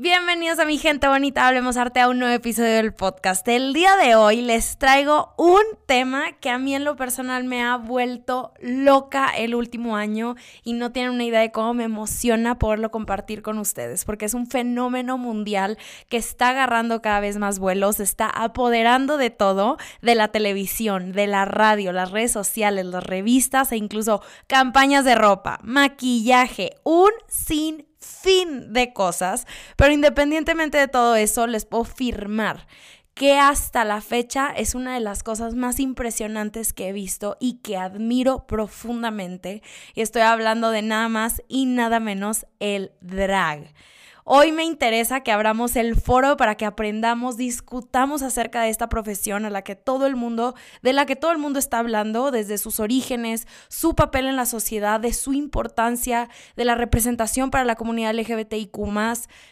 Bienvenidos a mi gente bonita, hablemos arte a un nuevo episodio del podcast. El día de hoy les traigo un tema que a mí en lo personal me ha vuelto loca el último año y no tienen una idea de cómo me emociona poderlo compartir con ustedes, porque es un fenómeno mundial que está agarrando cada vez más vuelos, está apoderando de todo, de la televisión, de la radio, las redes sociales, las revistas e incluso campañas de ropa, maquillaje, un sin fin de cosas, pero independientemente de todo eso, les puedo firmar que hasta la fecha es una de las cosas más impresionantes que he visto y que admiro profundamente. Y estoy hablando de nada más y nada menos el drag. Hoy me interesa que abramos el foro para que aprendamos, discutamos acerca de esta profesión a la que todo el mundo, de la que todo el mundo está hablando, desde sus orígenes, su papel en la sociedad, de su importancia, de la representación para la comunidad LGBTIQ,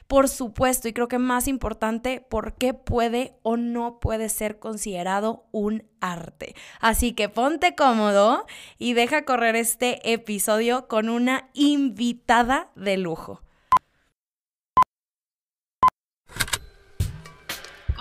por supuesto, y creo que más importante, por qué puede o no puede ser considerado un arte. Así que ponte cómodo y deja correr este episodio con una invitada de lujo.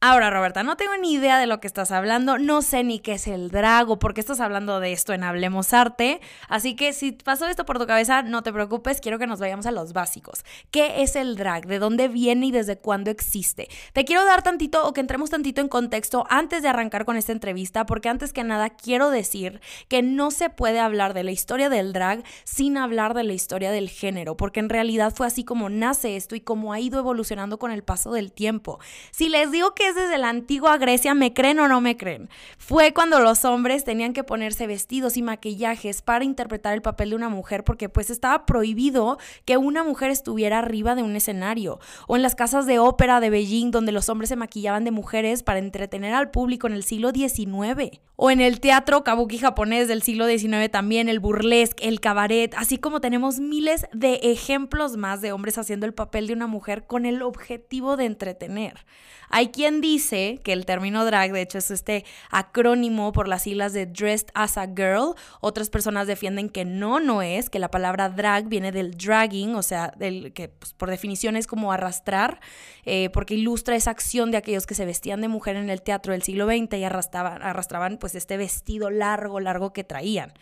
Ahora, Roberta, no tengo ni idea de lo que estás hablando, no sé ni qué es el drago, porque estás hablando de esto en Hablemos Arte, así que si pasó esto por tu cabeza, no te preocupes, quiero que nos vayamos a los básicos. ¿Qué es el drag? ¿De dónde viene y desde cuándo existe? Te quiero dar tantito o que entremos tantito en contexto antes de arrancar con esta entrevista, porque antes que nada quiero decir que no se puede hablar de la historia del drag sin hablar de la historia del género, porque en realidad fue así como nace esto y como ha ido evolucionando con el paso del tiempo. Si les digo que desde la antigua Grecia, ¿me creen o no me creen? Fue cuando los hombres tenían que ponerse vestidos y maquillajes para interpretar el papel de una mujer porque pues estaba prohibido que una mujer estuviera arriba de un escenario. O en las casas de ópera de Beijing donde los hombres se maquillaban de mujeres para entretener al público en el siglo XIX. O en el teatro kabuki japonés del siglo XIX también, el burlesque, el cabaret, así como tenemos miles de ejemplos más de hombres haciendo el papel de una mujer con el objetivo de entretener. Hay quien dice que el término drag, de hecho, es este acrónimo por las siglas de Dressed as a Girl. Otras personas defienden que no, no es, que la palabra drag viene del dragging, o sea, del que pues, por definición es como arrastrar, eh, porque ilustra esa acción de aquellos que se vestían de mujer en el teatro del siglo XX y arrastraban, arrastraban pues este vestido largo, largo que traían.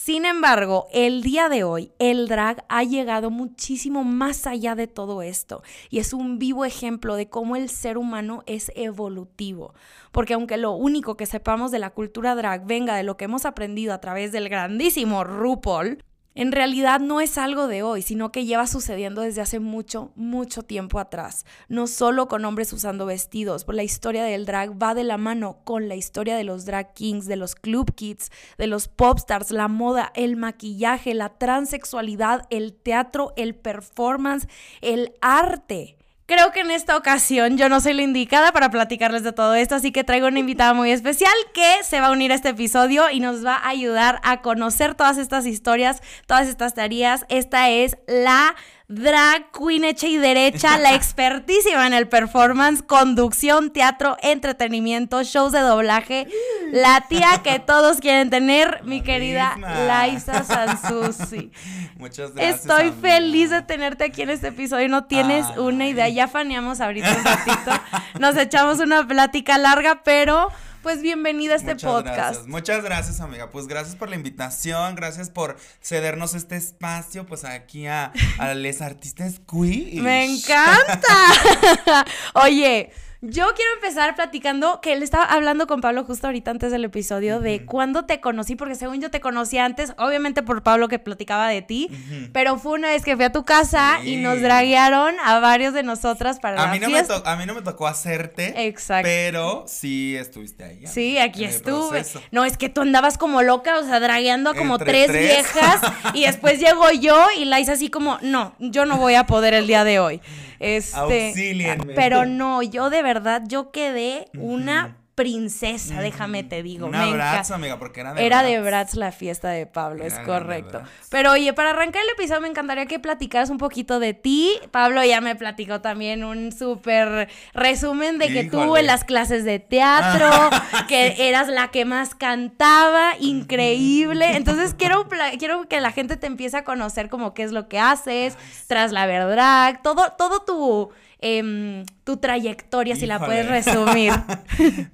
Sin embargo, el día de hoy, el drag ha llegado muchísimo más allá de todo esto y es un vivo ejemplo de cómo el ser humano es evolutivo. Porque aunque lo único que sepamos de la cultura drag venga de lo que hemos aprendido a través del grandísimo RuPaul, en realidad no es algo de hoy, sino que lleva sucediendo desde hace mucho, mucho tiempo atrás. No solo con hombres usando vestidos, la historia del drag va de la mano con la historia de los drag kings, de los club kids, de los pop stars, la moda, el maquillaje, la transexualidad, el teatro, el performance, el arte. Creo que en esta ocasión yo no soy la indicada para platicarles de todo esto, así que traigo una invitada muy especial que se va a unir a este episodio y nos va a ayudar a conocer todas estas historias, todas estas tareas. Esta es la drag queen hecha y derecha, la expertísima en el performance, conducción, teatro, entretenimiento, shows de doblaje, la tía que todos quieren tener, mi querida Laisa Sansusi. Muchas gracias. Estoy feliz de tenerte aquí en este episodio, no tienes una idea, ya faneamos ahorita un ratito, nos echamos una plática larga, pero pues bienvenida a este podcast. Muchas gracias, amiga. Pues gracias por la invitación, gracias por cedernos este espacio, pues aquí a, a les artistas queer. Me encanta. Oye, yo quiero empezar platicando que él estaba hablando con Pablo justo ahorita antes del episodio de cuándo te conocí, porque según yo te conocí antes, obviamente por Pablo que platicaba de ti, pero fue una vez que fui a tu casa y nos draguearon a varios de nosotras para a la mí no fiesta. Me a mí no me tocó hacerte. Exacto. Pero sí estuviste ahí. Sí, aquí estuve. proceso. No, es que tú andabas como loca, o sea, dragueando a como Entre tres, tres. viejas y después llegó yo y la hice así como, no, yo no voy a poder el día de hoy. Este, Auxílienme. pero no, yo de verdad, yo quedé una princesa, déjame te digo. Un me amiga, porque era de Era de Bratz. Bratz la fiesta de Pablo, es Era correcto. Bratz. Pero oye, para arrancar el episodio me encantaría que platicaras un poquito de ti. Pablo ya me platicó también un súper resumen de que tú en las clases de teatro, que eras la que más cantaba, increíble. Entonces quiero, quiero que la gente te empiece a conocer como qué es lo que haces, tras la verdad, todo, todo tu, em, tu trayectoria, si la puedes resumir.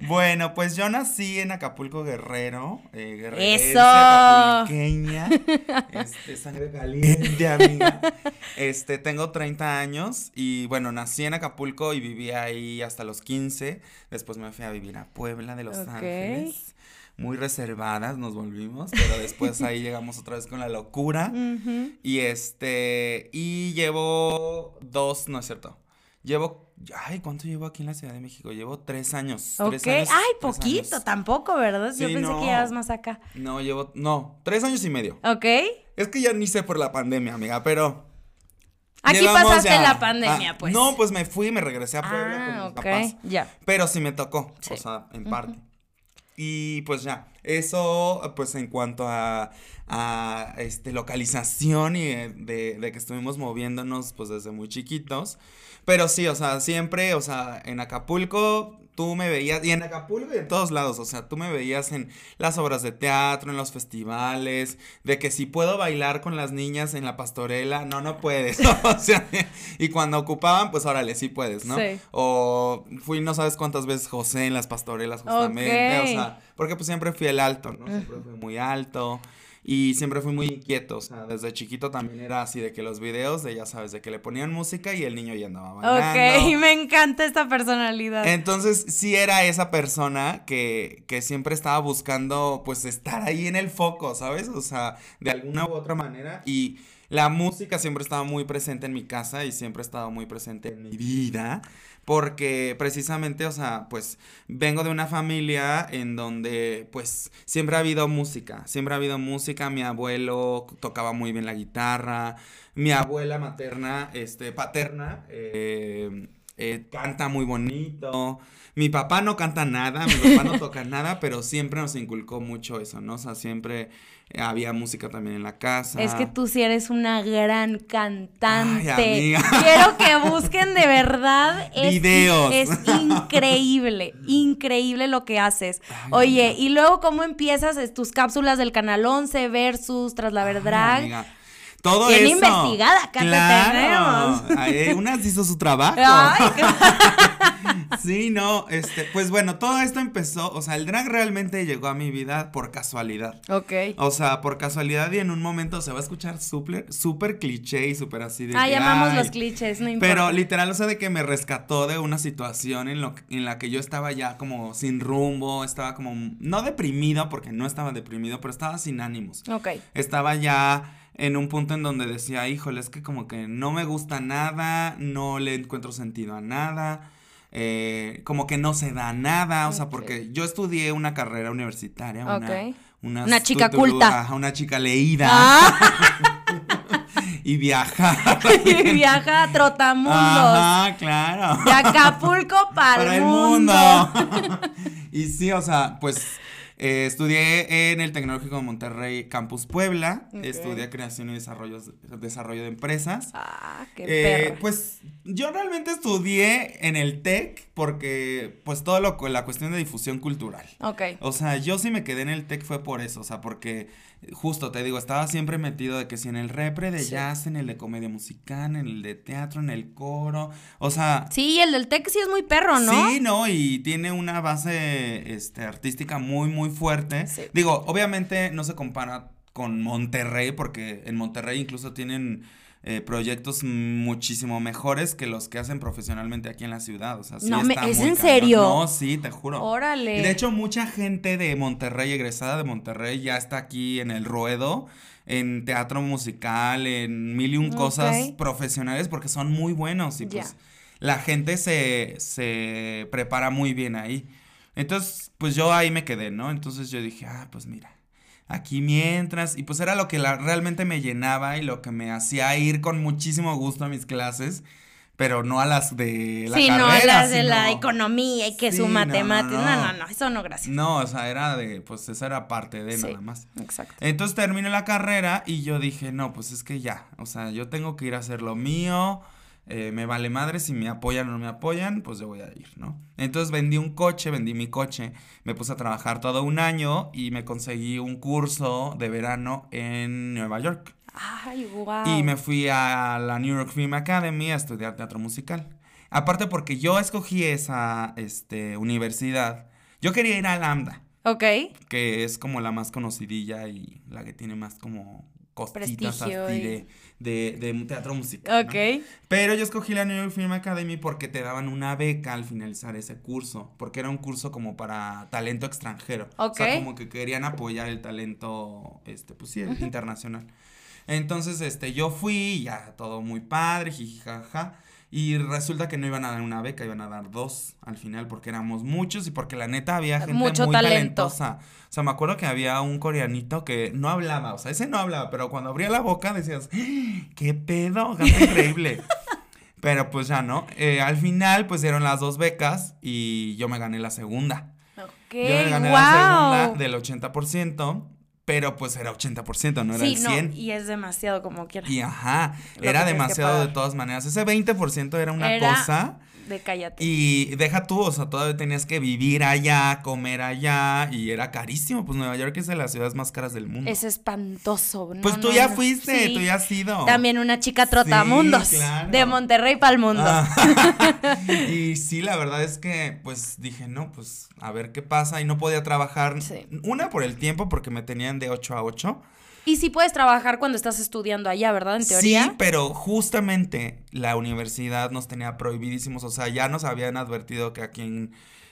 Bueno, pues yo nací en Acapulco Guerrero, eh, guerrerense, ¡Eso! acapulqueña, este, sangre caliente, amiga. Este, tengo 30 años y bueno, nací en Acapulco y viví ahí hasta los 15. Después me fui a vivir a Puebla de Los Ok. Ángeles. Muy reservadas nos volvimos, pero después ahí llegamos otra vez con la locura. Y este, y llevo dos, no es cierto. Llevo, ay, ¿cuánto llevo aquí en la Ciudad de México? Llevo tres años. Ok, tres años, ay, tres poquito, años. tampoco, ¿verdad? Yo pensé no. que llevas más acá. No, llevo, no, tres años y medio. Ok. Es que ya ni sé por la pandemia, amiga, pero. Aquí pasaste ya- la pandemia, ah, pues. No, pues me fui y me regresé a Puebla Ah, con mis papás. ya. Pero sí me tocó, Sí. o sea, en parte. Y pues ya, eso pues en cuanto a, a este, localización y de, de que estuvimos moviéndonos pues desde muy chiquitos. Pero sí, o sea, siempre, o sea, en Acapulco tú me veías, y en Acapulco y en todos lados, o sea, tú me veías en las obras de teatro, en los festivales, de que si puedo bailar con las niñas en la pastorela, no, no puedes, o sea, y cuando ocupaban, pues órale, sí puedes, ¿no? Sí. O fui no sabes cuántas veces José en las pastorelas justamente, o sea, porque pues siempre fui el alto, ¿no? Siempre fui muy alto y siempre fui muy inquieto, o sea, desde chiquito también era así de que los videos de ya sabes, de que le ponían música y el niño ya andaba bailando. Ok, me encanta esta personalidad. Entonces, sí era esa persona que, que siempre estaba buscando, pues, estar ahí en el foco, ¿sabes? O sea, de alguna u otra manera. Y la música siempre estaba muy presente en mi casa y siempre ha estado muy presente en mi vida. Porque precisamente, o sea, pues, vengo de una familia en donde, pues, siempre ha habido música. Siempre ha habido música. Mi abuelo tocaba muy bien la guitarra. Mi abuela materna, este, paterna, eh, eh, canta muy bonito. Mi papá no canta nada, mi papá no toca nada, pero siempre nos inculcó mucho eso, ¿no? O sea, siempre eh, había música también en la casa. Es que tú sí eres una gran cantante. Ay, amiga. Quiero que busquen de verdad. Es, Videos. Es increíble, increíble lo que haces. Ay, Oye, amiga. y luego, ¿cómo empiezas tus cápsulas del Canal 11 versus Tras la Verdad? Todo Bien eso. investigada, acá claro. tenemos. Ay, unas hizo su trabajo. Ay, Sí, no, este, pues bueno, todo esto empezó, o sea, el drag realmente llegó a mi vida por casualidad. ok. O sea, por casualidad y en un momento se va a escuchar súper, súper cliché y súper así de Ay, que, amamos ay, los clichés, no importa. Pero literal, o sea, de que me rescató de una situación en, lo, en la que yo estaba ya como sin rumbo, estaba como, no deprimido, porque no estaba deprimido, pero estaba sin ánimos. Ok. Estaba ya en un punto en donde decía, híjole, es que como que no me gusta nada, no le encuentro sentido a nada, eh, como que no se da nada, o sea, porque yo estudié una carrera universitaria, una, una, Una chica culta. una chica leída Ah, y viajar. y viaja a Trotamundos. Ajá, claro. De Acapulco para, el mundo. mundo. y sí, o sea, pues eh, estudié en el Tecnológico de Monterrey, Campus Puebla. Estudié creación y desarrollo, desarrollo de empresas. Ah, qué Eh, perra. pues yo realmente estudié en el TEC porque, pues todo lo, la cuestión de difusión cultural. Ok. O sea, yo sí me quedé en el TEC fue por eso, o sea, porque justo te digo, estaba siempre metido de que si en el repre de Sí. jazz, en el de comedia musical, en el de teatro, en el coro, o sea, Sí, el del Tec sí es muy perro, ¿no? Sí, no, y tiene una base este, artística muy, muy fuerte. Sí. Digo, obviamente no se compara con Monterrey, porque en Monterrey incluso tienen eh, proyectos muchísimo mejores que los que hacen profesionalmente aquí en la ciudad. O sea, sí No, me- ¿es muy en serio? No, sí, te juro. Órale. Y de hecho, mucha gente de Monterrey, egresada de Monterrey, ya está aquí en el ruedo, en teatro musical, en mil y un cosas profesionales, porque son muy buenos y pues la gente se, se prepara muy bien ahí. Entonces, pues yo ahí me quedé, ¿no? Entonces yo dije, ah, pues mira, aquí mientras, y pues era lo que la- realmente me llenaba y lo que me hacía ir con muchísimo gusto a mis clases. pero no a las de la sí, carrera. no a las de la economía y que Sí, su no, no, matemática. No no. no. no, eso no, gracias. No, o sea, era de, pues esa era parte de Sí. nada más. Exacto. Entonces terminé la carrera y yo dije, no, pues es que ya, o sea, yo tengo que ir a hacer lo mío, eh, me vale madre si me apoyan o no me apoyan, pues yo voy a ir, ¿no? Entonces vendí un coche, vendí mi coche, me puse a trabajar todo un año y me conseguí un curso de verano en Nueva York. Ay, wow. Y me fui a la New York Film Academy a estudiar teatro musical. Aparte porque yo escogí esa este, universidad, yo quería ir a Lambda Ok. que es como la más conocidilla y la que tiene más como Prestigio así de, de, de teatro musical. ¿no? Ok. Pero yo escogí la New York Film Academy porque te daban una beca al finalizar ese curso, porque era un curso como para talento extranjero. O sea, Ok. como que querían apoyar el talento, este, pues sí, el internacional. Entonces, este, yo fui, ya todo muy padre, jijijaja. Y resulta que no iban a dar una beca, iban a dar dos al final porque éramos muchos y porque la neta había gente Mucho muy talento. talentosa. O sea, me acuerdo que había un coreanito que no hablaba, o sea, ese no hablaba, pero cuando abría la boca decías, ¡Ah! ¡qué pedo! ¡Qué increíble! pero pues ya no. Eh, al final, pues dieron las dos becas y yo me gané la segunda. Ok. Yo me gané wow. la segunda del 80%, pero pues era 80%, no era sí, el no, 100%. y es demasiado como quiera. Y ajá, era demasiado de todas maneras. Ese 20% era una Era- cosa. De cállate. Y deja tú, o sea, todavía tenías que vivir allá, comer allá, y era carísimo. Pues Nueva York es de las ciudades más caras del mundo. Es espantoso. no, pues tú no, ya no. fuiste, Sí. tú ya has ido. También una chica trotamundos. Sí, claro. De Monterrey para el mundo. Ah. y sí, la verdad es que, pues dije, no, pues a ver qué pasa. Y no podía trabajar. Sí. Una por el tiempo, porque me tenían de 8 a 8. Y sí puedes trabajar cuando estás estudiando allá, ¿verdad? En teoría. Sí, pero justamente la universidad nos tenía prohibidísimos, o sea, ya nos habían advertido que a quien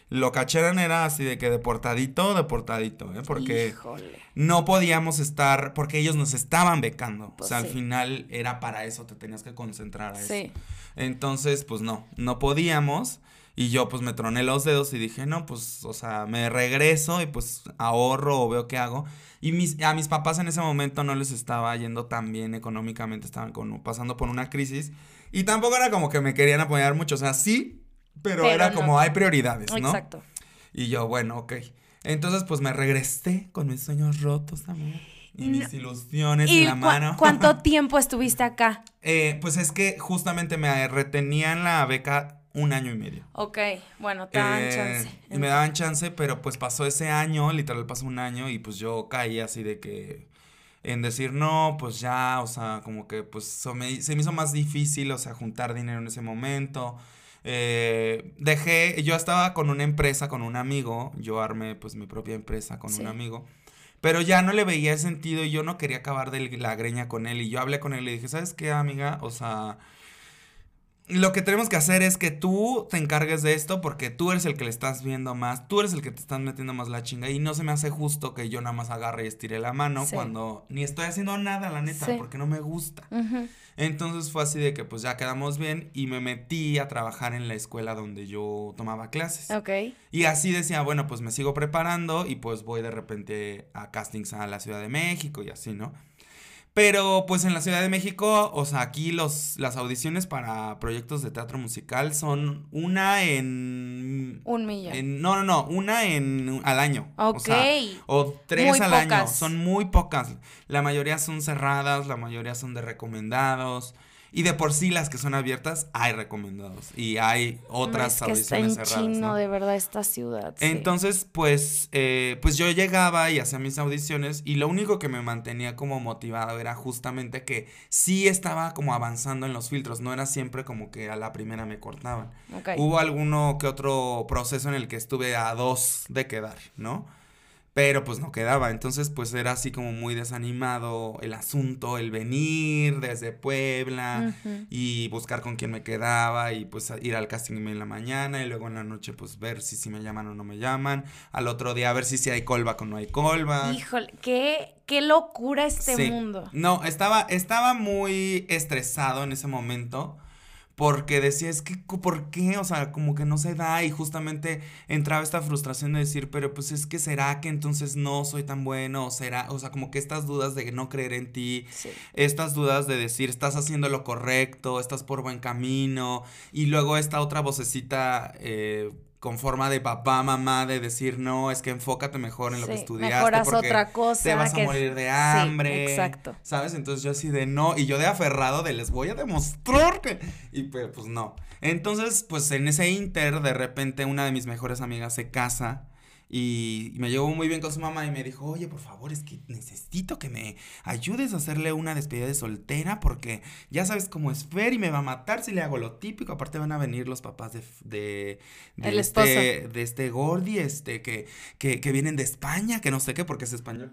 lo cacharan era así de que deportadito, deportadito, ¿eh? Porque Híjole. no podíamos estar, porque ellos nos estaban becando, Pues o sea, al final era para eso, te tenías que concentrar a eso. Sí. Entonces, pues no, no podíamos. Y yo pues me troné los dedos y dije, no, pues, o sea, me regreso y pues ahorro o veo qué hago. Y mis, a mis papás en ese momento no les estaba yendo tan bien económicamente, estaban como pasando por una crisis. Y tampoco era como que me querían apoyar mucho, o sea, sí, pero, Pero era no. como hay prioridades, ¿no? Exacto. Y yo, bueno, ok. Entonces, pues me regresé con mis sueños rotos, amor. Y No. mis ilusiones ¿Y en la mano. cuánto tiempo estuviste acá? Eh, pues es que justamente me retenían la beca un año y medio. Ok, bueno, te dan Eh, chance. Y me daban chance, pero pues pasó ese año, literal pasó un año y pues yo caí así de que en decir no, pues ya, o sea, como que pues so- me- se me hizo más difícil, o sea, juntar dinero en ese momento. Eh, dejé, yo estaba con una empresa, con un amigo, yo armé pues mi propia empresa con Sí. un amigo. Pero ya no le veía sentido y yo no quería acabar de la greña con él. Y yo hablé con él y le dije, ¿sabes qué, amiga? O sea, lo que tenemos que hacer es que tú te encargues de esto porque tú eres el que le estás viendo más, tú eres el que te estás metiendo más la chinga y no se me hace justo que yo nada más agarre y estire la mano Sí. cuando ni estoy haciendo nada, la neta, Sí. porque no me gusta. Entonces fue así de que pues ya quedamos bien y me metí a trabajar en la escuela donde yo tomaba clases. Ok. Y así decía, bueno, pues me sigo preparando y pues voy de repente a castings a la Ciudad de México y así, ¿no? Pero pues en la Ciudad de México, o sea, aquí los, las audiciones para proyectos de teatro musical son una en... Un millón. en- no, no, no, una en al año. ok. O, sea, o tres Muy al año. Son muy pocas. La mayoría son cerradas, la mayoría son de recomendados. Y de por sí las que son abiertas hay recomendados. Y hay otras es que está audiciones en cerradas. chino ¿no? de verdad esta ciudad. sí. Entonces, pues, eh, pues yo llegaba y hacía mis audiciones y lo único que me mantenía como motivado era justamente que sí estaba como avanzando en los filtros, no era siempre como que a la primera me cortaban. Hubo alguno que otro proceso en el que estuve a dos de quedar, ¿no? Pero pues no quedaba, entonces pues era así como muy desanimado el asunto, el venir desde Puebla y buscar con quién me quedaba y pues a- ir al casting en la mañana y luego en la noche pues ver si, si me llaman o no me llaman, al otro día ver si, si hay callback o no hay callback. Híjole, qué, qué locura este Sí. mundo. No, estaba, estaba muy estresado en ese momento porque decía, es que, ¿por qué? O sea, como que no se da y justamente entraba esta frustración de decir, pero pues es que será que entonces no soy tan bueno, o será, o sea, como que estas dudas de no creer en ti, estas dudas de decir, estás haciendo lo correcto, estás por buen camino, y luego esta otra vocecita... Eh, con forma de papá, mamá, de decir, no, es que enfócate mejor en lo que estudiaste. Mejoras porque otra cosa. Te vas a morir de hambre. exacto. ¿Sabes? Entonces yo así de no, y yo de aferrado de les voy a demostrar que. Y pues, pues no. Entonces, pues en ese inter, de repente una de mis mejores amigas se casa y me llevó muy bien con su mamá y me dijo, oye, por favor, es que necesito que me ayudes a hacerle una despedida de soltera porque ya sabes cómo es Fer y me va a matar si le hago lo típico. Aparte van a venir los papás de, de, de este, de este Gordi, este, que, que, que, vienen de España, que no sé qué, porque es español.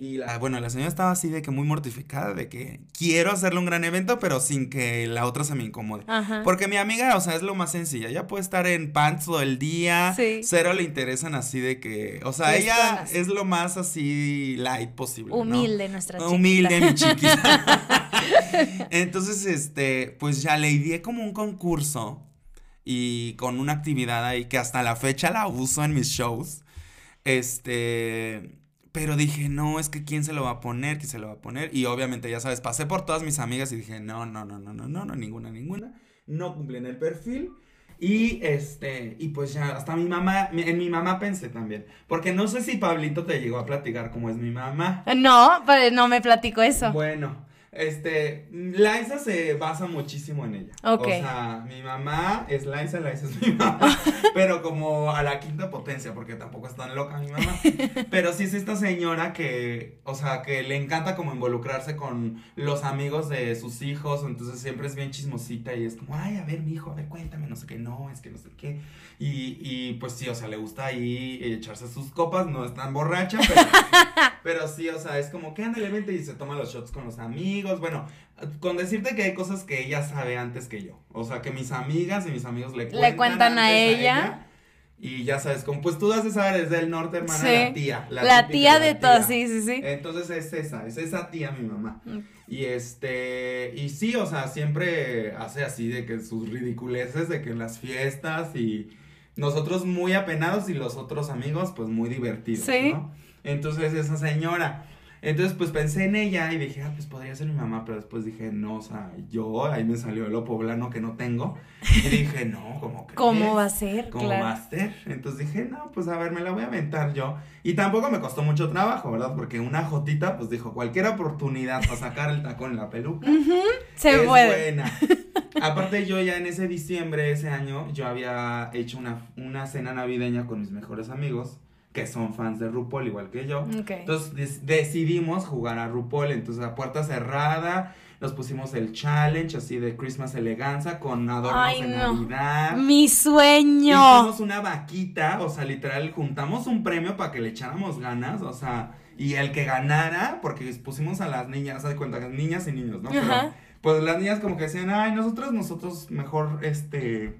Y la, bueno, la señora estaba así de que muy mortificada, de que quiero hacerle un gran evento, pero sin que la otra se me incomode. Porque mi amiga, o sea, es lo más sencilla. Ella puede estar en pants todo el día, cero le interesan así de que, o sea, ella es lo más así light posible. Humilde nuestra chiquita. Humilde mi chiquita. Entonces, este, pues ya le di como un concurso y con una actividad ahí que hasta la fecha la uso en mis shows. Este, pero dije, no, es que quién se lo va a poner, quién se lo va a poner. Y obviamente, ya sabes, pasé por todas mis amigas y dije, no, no, no, no, no, no, no, ninguna, ninguna. No cumplen el perfil. Y este, y pues ya, hasta mi mamá, en mi mamá pensé también. Porque no sé si Pablito te llegó a platicar cómo es mi mamá. No, pues no me platico eso. Bueno, este, Liza se basa muchísimo en ella. O sea, mi mamá es Liza, Liza es mi mamá. pero como a la quinta potencia, porque tampoco es tan loca mi mamá. Pero sí es esta señora que, o sea, que le encanta como involucrarse con los amigos de sus hijos. Entonces siempre es bien chismosita y es como, ay, a ver, mi hijo, a ver, cuéntame, no sé qué, no, es que no sé qué. Y, y pues sí, o sea, le gusta ahí echarse sus copas, no es tan borracha, pero, pero sí, o sea, es como que anda el evento y se toma los shots con los amigos bueno, con decirte que hay cosas que ella sabe antes que yo. O sea, que mis amigas y mis amigos le cuentan, le cuentan a, ella. Y ya sabes, como pues tú das de saber, es del norte, hermana, la tía. La, tía de todos, sí, sí, sí. Entonces es esa, es esa tía mi mamá. Mm. Y este, y sí, o sea, siempre hace así de que sus ridiculeces, de que en las fiestas y nosotros muy apenados y los otros amigos pues muy divertidos, ¿Sí? ¿no? Entonces esa señora, entonces, pues pensé en ella y dije, ah, pues podría ser mi mamá, pero después dije, no, o sea, yo, ahí me salió lo poblano que no tengo. Y dije, no, ¿cómo que? ¿Cómo va a ser? ¿Cómo va a ser? Entonces dije, no, pues a ver, me la voy a aventar yo. Y tampoco me costó mucho trabajo, ¿verdad? Porque una jotita, pues dijo, cualquier oportunidad para sacar el tacón en la peluca. se es buena. Aparte, yo ya en ese diciembre, ese año, yo había hecho una, una cena navideña con mis mejores amigos que son fans de RuPaul igual que yo. Entonces decidimos jugar a RuPaul, entonces a puerta cerrada nos pusimos el challenge así de Christmas eleganza con adornos de Navidad. Mi sueño. Hicimos una vaquita, o sea, literal juntamos un premio para que le echáramos ganas, o sea, y el que ganara, porque pusimos a las niñas, de cuenta, niñas y niños, ¿no? pues las niñas como que decían, "Ay, nosotros nosotros mejor este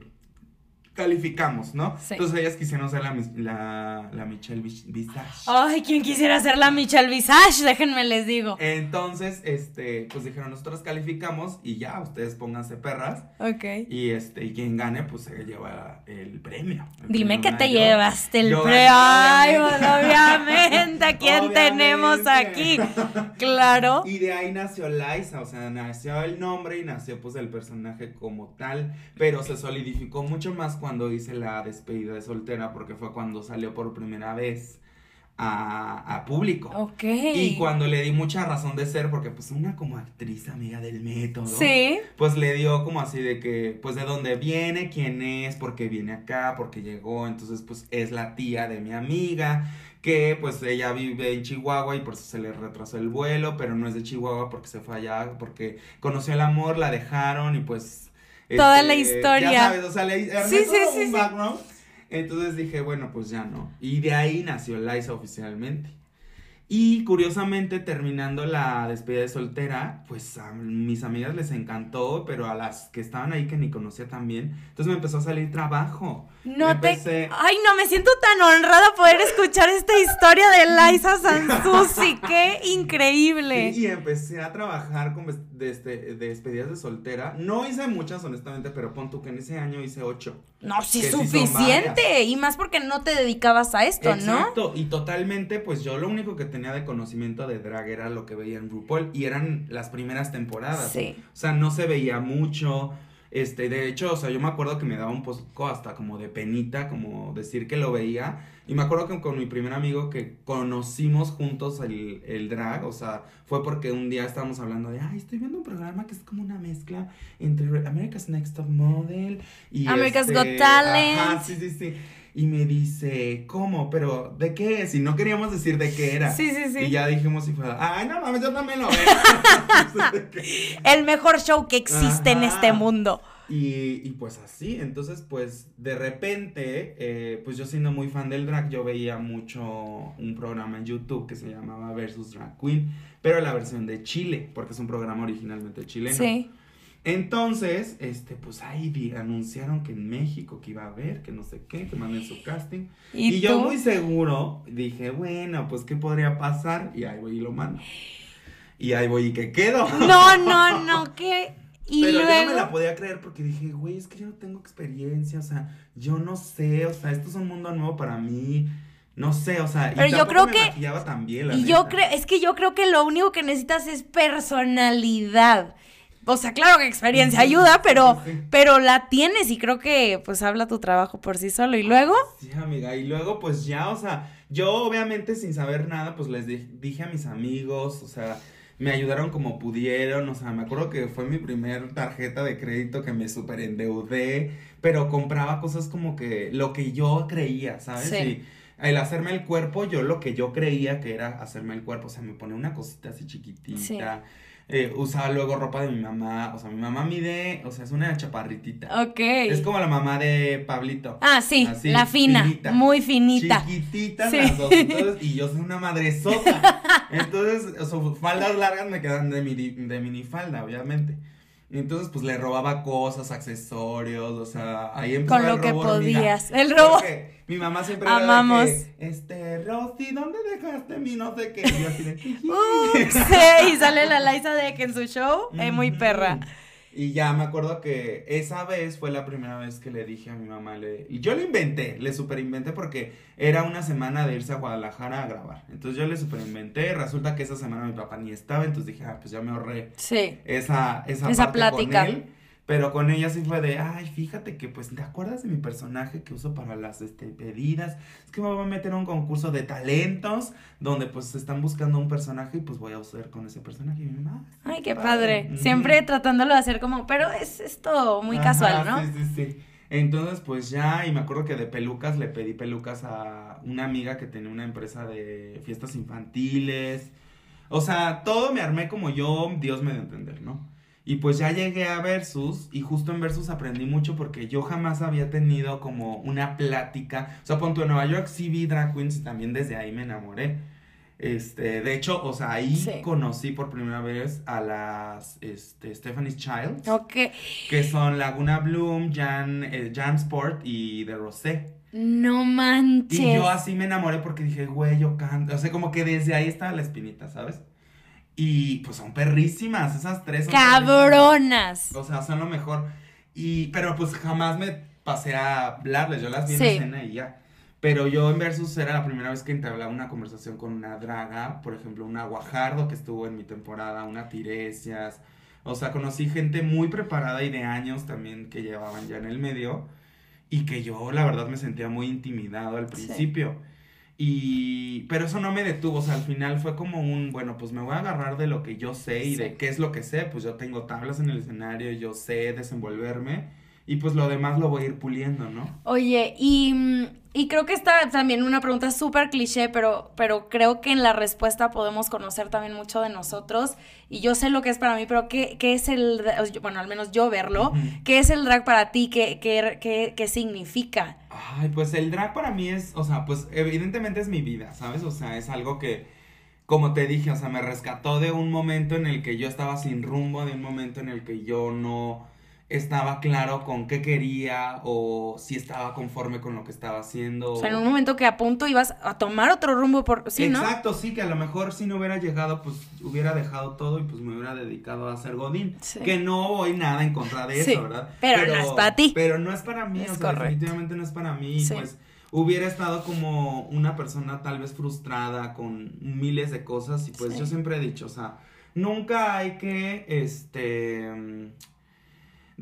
calificamos, ¿no? Entonces ellas quisieron ser la, la, la Michelle Visage. Ay, ¿quién quisiera ser la Michelle Visage? Déjenme les digo. Entonces, este, pues dijeron, nosotros calificamos y ya, ustedes pónganse perras. Ok. Y este, y quien gane, pues se lleva el premio. Dime que te llevaste el premio. Ay, obviamente, ¿a quién tenemos aquí? claro. Y de ahí nació Liza, o sea, nació el nombre y nació pues el personaje como tal, pero se solidificó mucho más cuando hice la despedida de soltera, porque fue cuando salió por primera vez a, público. Ok. Y cuando le di mucha razón de ser, porque pues una como actriz amiga del método. Sí. Pues le dio como así de que, pues de dónde viene, quién es, por qué viene acá, por qué llegó. Entonces, pues es la tía de mi amiga que pues ella vive en Chihuahua y por eso se le retrasó el vuelo, pero no es de Chihuahua porque se fue allá, porque conoció el amor, la dejaron y pues Toda la este, historia. Ya sabes, o sea, le sí, sí, sí, un Entonces dije, bueno, pues ya no. Y de ahí nació Liza oficialmente. Y curiosamente, terminando la despedida de soltera, pues a mis amigas les encantó, pero a las que estaban ahí que ni conocía también, entonces me empezó a salir trabajo. No te... Ay, no, me siento tan honrada poder escuchar esta historia de Liza Sansusi, qué increíble. y empecé a trabajar con este, despedidas de soltera. No hice muchas, honestamente, pero pon tú que en ese año hice ocho. No, sí, suficiente. y más porque no te dedicabas a esto, ¿no? Exacto, y totalmente, pues yo lo único que tenía de conocimiento de drag era lo que veía en RuPaul y eran las primeras temporadas. Sí. O sea, no se veía mucho. Este, de hecho, o sea, yo me acuerdo que me daba un poco hasta como de penita, como decir que lo veía. Y me acuerdo que con mi primer amigo que conocimos juntos el, el drag, o sea, fue porque un día estábamos hablando de, ay, estoy viendo un programa que es como una mezcla entre America's Next Top Model y... America's Got este, Talent. Ajá, sí, sí, sí y me dice, ¿cómo? ¿Pero de qué es? Y no queríamos decir de qué era. Sí, sí, sí. Y ya dijimos y fue, ay, no mames, yo también lo veo. El mejor show que existe en este mundo. Y, y, pues así, entonces pues de repente, eh, pues yo siendo muy fan del drag, yo veía mucho un programa en YouTube que se llamaba Versus Drag Queen, pero la versión de Chile, porque es un programa originalmente chileno. Sí. Entonces, este, pues ahí anunciaron que en México que iba a haber, que no sé qué, que manden su casting. Y, yo muy seguro dije, bueno, pues qué podría pasar, y ahí voy y lo mando. Y ahí voy y que quedo. No, no, no, ¿qué? Y Pero yo no me la podía creer porque dije, güey, es que yo no tengo experiencia, o sea, yo no sé, o sea, esto es un mundo nuevo para mí. No sé, o sea, Pero yo creo que también, y yo creo es que yo creo que lo único que necesitas es personalidad. O sea, claro que experiencia ayuda, pero, pero la tienes y creo que pues habla tu trabajo por sí solo. ¿Y luego? Sí, amiga. Y luego pues ya, o sea, yo obviamente sin saber nada, pues les dije a mis amigos, o sea, me ayudaron como pudieron, o sea, me acuerdo que fue mi primer tarjeta de crédito que me super endeudé, pero compraba cosas como que lo que yo creía, ¿sabes? Sí. Y el hacerme el cuerpo, yo lo que yo creía que era hacerme el cuerpo, o sea, me ponía una cosita así chiquitita. Sí eh, usaba luego ropa de mi mamá. O sea, mi mamá mide, o sea, es una chaparritita. Ok. Es como la mamá de Pablito. Ah, sí, la fina, muy finita. Chiquititas las dos. y yo soy una madresota. entonces, o sea, faldas largas me quedan de, mi, de minifalda, obviamente. Entonces, pues le robaba cosas, accesorios, o sea, ahí empezó Con lo que podías. El robo. mi mamá siempre Amamos. Era de que, este, Rosy, ¿dónde dejaste mi no sé qué? Y yo así de, sí, y sale la Liza de que en su show, es muy perra. Y ya me acuerdo que esa vez fue la primera vez que le dije a mi mamá, le, y yo le inventé, le super inventé porque era una semana de irse a Guadalajara a grabar. Entonces yo le super inventé, resulta que esa semana mi papá ni estaba, entonces dije, ah, pues ya me ahorré sí. esa, esa, esa plática. Con él. Pero con ella sí fue de, ay, fíjate que pues, ¿te acuerdas de mi personaje que uso para las este, pedidas? Es que me voy a meter a un concurso de talentos donde pues están buscando un personaje y pues voy a usar con ese personaje. Y mi mamá, ay, qué padre. Siempre tratándolo de hacer como, pero es esto muy casual, ¿no? Sí, sí, sí. Entonces, pues ya, y me acuerdo que de pelucas le pedí pelucas a una amiga que tenía una empresa de fiestas infantiles. O sea, todo me armé como yo, Dios me dio a entender, ¿no? Y pues ya llegué a Versus y justo en Versus aprendí mucho porque yo jamás había tenido como una plática. O sea, punto en Nueva York sí vi drag queens y también desde ahí me enamoré. Este, de hecho, o sea, ahí conocí por primera vez a las este, Stephanie's Child. Ok. Que son Laguna Bloom, Jan, eh, Jan Sport y The Rosé. No manches. Y yo así me enamoré porque dije, güey, yo canto. O sea, como que desde ahí estaba la espinita, ¿sabes? Y pues son perrísimas, esas tres. Cabronas. O sea, son lo mejor. Y, pero pues jamás me pasé a hablarles, yo las vi en escena y ya. Pero yo en Versus era la primera vez que entablaba una conversación con una draga, por ejemplo, una Guajardo que estuvo en mi temporada, una Tiresias. O sea, conocí gente muy preparada y de años también que llevaban ya en el medio y que yo la verdad me sentía muy intimidado al principio. Y, pero eso no me detuvo, o sea, al final fue como un, bueno, pues me voy a agarrar de lo que yo sé y de qué es lo que sé, pues yo tengo tablas en el escenario, yo sé desenvolverme y pues lo demás lo voy a ir puliendo, ¿no? Oye, y, mm, y creo que está también una pregunta súper cliché, pero, pero creo que en la respuesta podemos conocer también mucho de nosotros. Y yo sé lo que es para mí, pero ¿qué, qué es el, bueno, al menos yo verlo, ¿qué es el drag para ti? ¿Qué, qué, qué, qué significa? Ay, pues el drag para mí es, o sea, pues evidentemente es mi vida, ¿sabes? O sea, es algo que como te dije, o sea, me rescató de un momento en el que yo estaba sin rumbo, de un momento en el que yo no estaba claro con qué quería o si estaba conforme con lo que estaba haciendo. O sea, en un momento que a punto ibas a tomar otro rumbo por sí, ¿no? Exacto, sí, que a lo mejor si no hubiera llegado, pues hubiera dejado todo y pues me hubiera dedicado a ser Godín. Que no voy nada en contra de eso, ¿verdad? Pero, no es para ti. Pero no es para mí, o sea, definitivamente no es para mí. Pues hubiera estado como una persona tal vez frustrada con miles de cosas y pues yo siempre he dicho, o sea, nunca hay que, este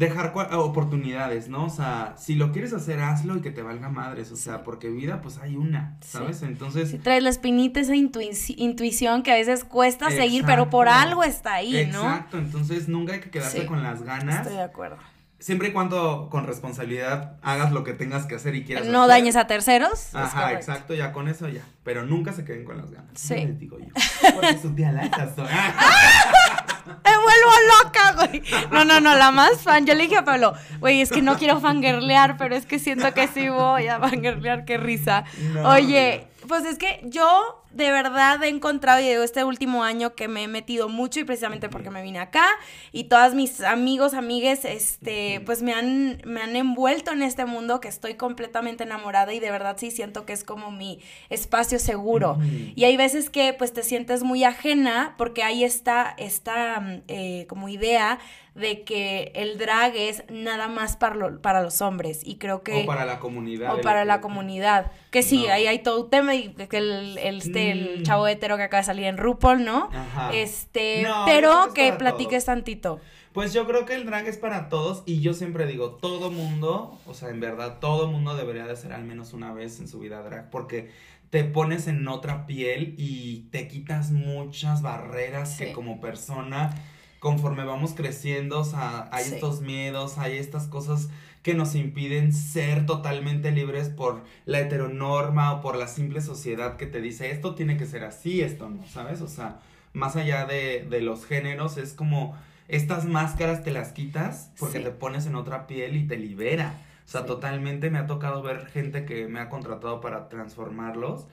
dejar oportunidades, ¿no? O sea, si lo quieres hacer, hazlo y que te valga madres, o sea, porque vida pues hay una, ¿sabes? Entonces... Si traes la espinita, esa intuición que a veces cuesta seguir, pero por algo está ahí, ¿no? Exacto, entonces nunca hay que quedarse con las ganas. Estoy de acuerdo. Siempre y cuando con responsabilidad hagas lo que tengas que hacer y quieras No dañes a terceros. Ajá, exacto, ya con eso ya. Pero nunca se queden con las ganas. Sí. Les digo yo. Porque su tía Me vuelvo loca, güey. No, no, no, la más fan. Yo le dije a Pablo, güey, es que no quiero fangirlear, pero es que siento que sí voy a fangirlear, qué risa. Oye, pues es que yo de verdad he encontrado, y digo, este último año que me he metido mucho y precisamente porque me vine acá y todas mis amigos, amigues, este, pues me han, me han envuelto en este mundo que estoy completamente enamorada y de verdad sí siento que es como mi espacio seguro. Y hay veces que pues te sientes muy ajena porque hay esta, esta eh, como idea de que el drag es nada más para, para los hombres y creo que... O para la comunidad. O para la comunidad. Que sí, ahí hay todo un tema y que el, el, este, el chavo hetero que acaba de salir en RuPaul, ¿no? Ajá. Este, pero que platiques tantito. Pues yo creo que el drag es para todos y yo siempre digo, todo mundo, o sea, en verdad, todo mundo debería de ser al menos una vez en su vida drag porque te pones en otra piel y te quitas muchas barreras que como persona conforme vamos creciendo, o sea, hay estos miedos, hay estas cosas que nos impiden ser totalmente libres por la heteronorma o por la simple sociedad que te dice esto tiene que ser así, esto no, ¿sabes? O sea, más allá de, de los géneros, es como estas máscaras te las quitas porque te pones en otra piel y te libera. O sea, totalmente me ha tocado ver gente que me ha contratado para transformarlos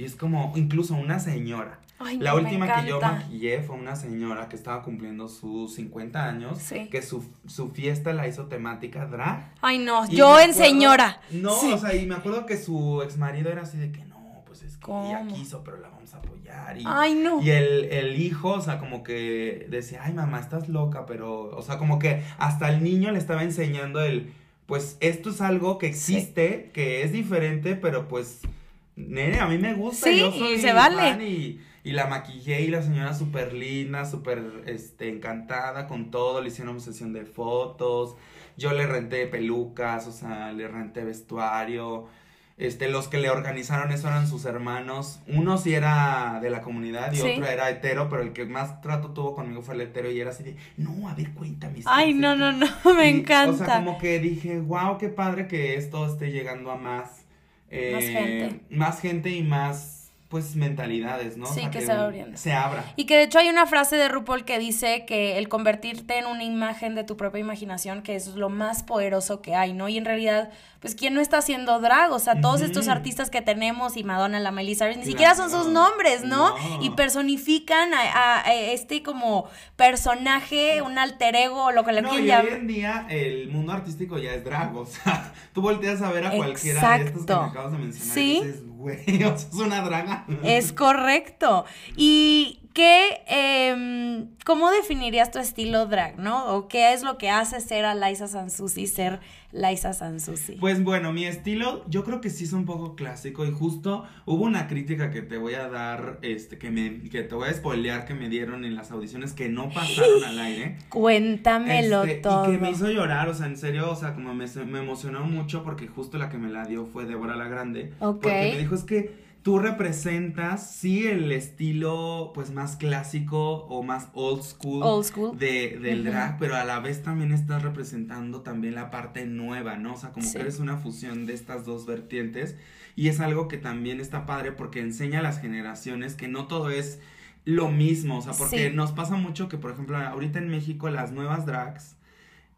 y es como incluso una señora. la última que yo maquillé fue una señora que estaba cumpliendo sus 50 años, que su, fiesta la hizo temática drag. Ay, no, yo en señora. No, o sea, y me acuerdo que su ex marido era así de que no, pues es que ella quiso, pero la vamos a apoyar. Y, ay, no. Y el, el hijo, o sea, como que decía, ay, mamá, estás loca, pero, o sea, como que hasta el niño le estaba enseñando el, pues esto es algo que existe, que es diferente, pero pues nene, a mí me gusta. yo soy se vale. y, y, la maquillé y la señora súper linda, súper este, encantada con todo. Le hicieron sesión de fotos. Yo le renté pelucas, o sea, le renté vestuario. Este, los que le organizaron eso eran sus hermanos. Uno sí era de la comunidad y otro era hetero, pero el que más trato tuvo conmigo fue el hetero y era así de, no, a ver, cuéntame. Ay, no, no, no, me encanta. O sea, como que dije, wow, qué padre que esto esté llegando a más más gente. Eh, más gente y más pues mentalidades, ¿no? Sí, que, se abran. Se abra. Y que de hecho hay una frase de RuPaul que dice que el convertirte en una imagen de tu propia imaginación, que es lo más poderoso que hay, ¿no? Y en realidad, pues, ¿quién no está haciendo drag? O sea, todos estos artistas que tenemos y Madonna, la Melissa, ni siquiera son sus nombres, ¿no? Y personifican a, este como personaje, un alter ego, lo que le no, y hoy en día el mundo artístico ya es drag, o sea, tú volteas a ver a cualquiera de estos que me acabas de mencionar ¿Sí? y dices, güey, o es una draga. Es correcto. Y ¿qué, eh, ¿cómo definirías tu estilo drag, no? ¿O qué es lo que hace ser a Liza Sansusi ser Liza Sansusi? Pues bueno, mi estilo yo creo que sí es un poco clásico y justo hubo una crítica que te voy a dar, este, que, me, que te voy a spoilear que me dieron en las audiciones que no pasaron al aire. Cuéntamelo este, todo. Y que me hizo llorar, o sea, en serio, o sea, como me, me emocionó mucho porque justo la que me la dio fue Débora la Grande. Ok. Porque me dijo, es que tú representas, sí, el estilo, pues, más clásico o más old school, old school. De, del drag, pero a la vez también estás representando también la parte nueva, ¿no? O sea, como que eres una fusión de estas dos vertientes y es algo que también está padre porque enseña a las generaciones que no todo es lo mismo, o sea, porque nos pasa mucho que, por ejemplo, ahorita en México las nuevas drags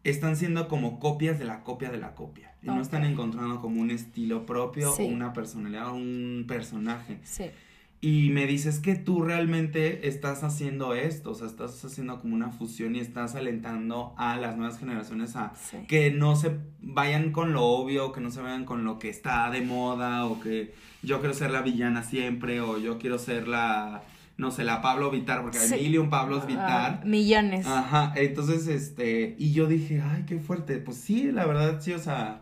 están siendo como copias de la copia de la copia. Y no están encontrando como un estilo propio o una personalidad o un personaje. Sí. y me dices que tú realmente estás haciendo esto, o sea, estás haciendo como una fusión y estás alentando a las nuevas generaciones a que no se vayan con lo obvio, que no se vayan con lo que está de moda, o que yo quiero ser la villana siempre, o yo quiero ser la, no sé, la Pablo Vitar, porque hay mil y un Pablos Vitar. millones. Ajá, entonces, este, y yo dije, ay, qué fuerte, pues sí, la verdad, sí, o sea,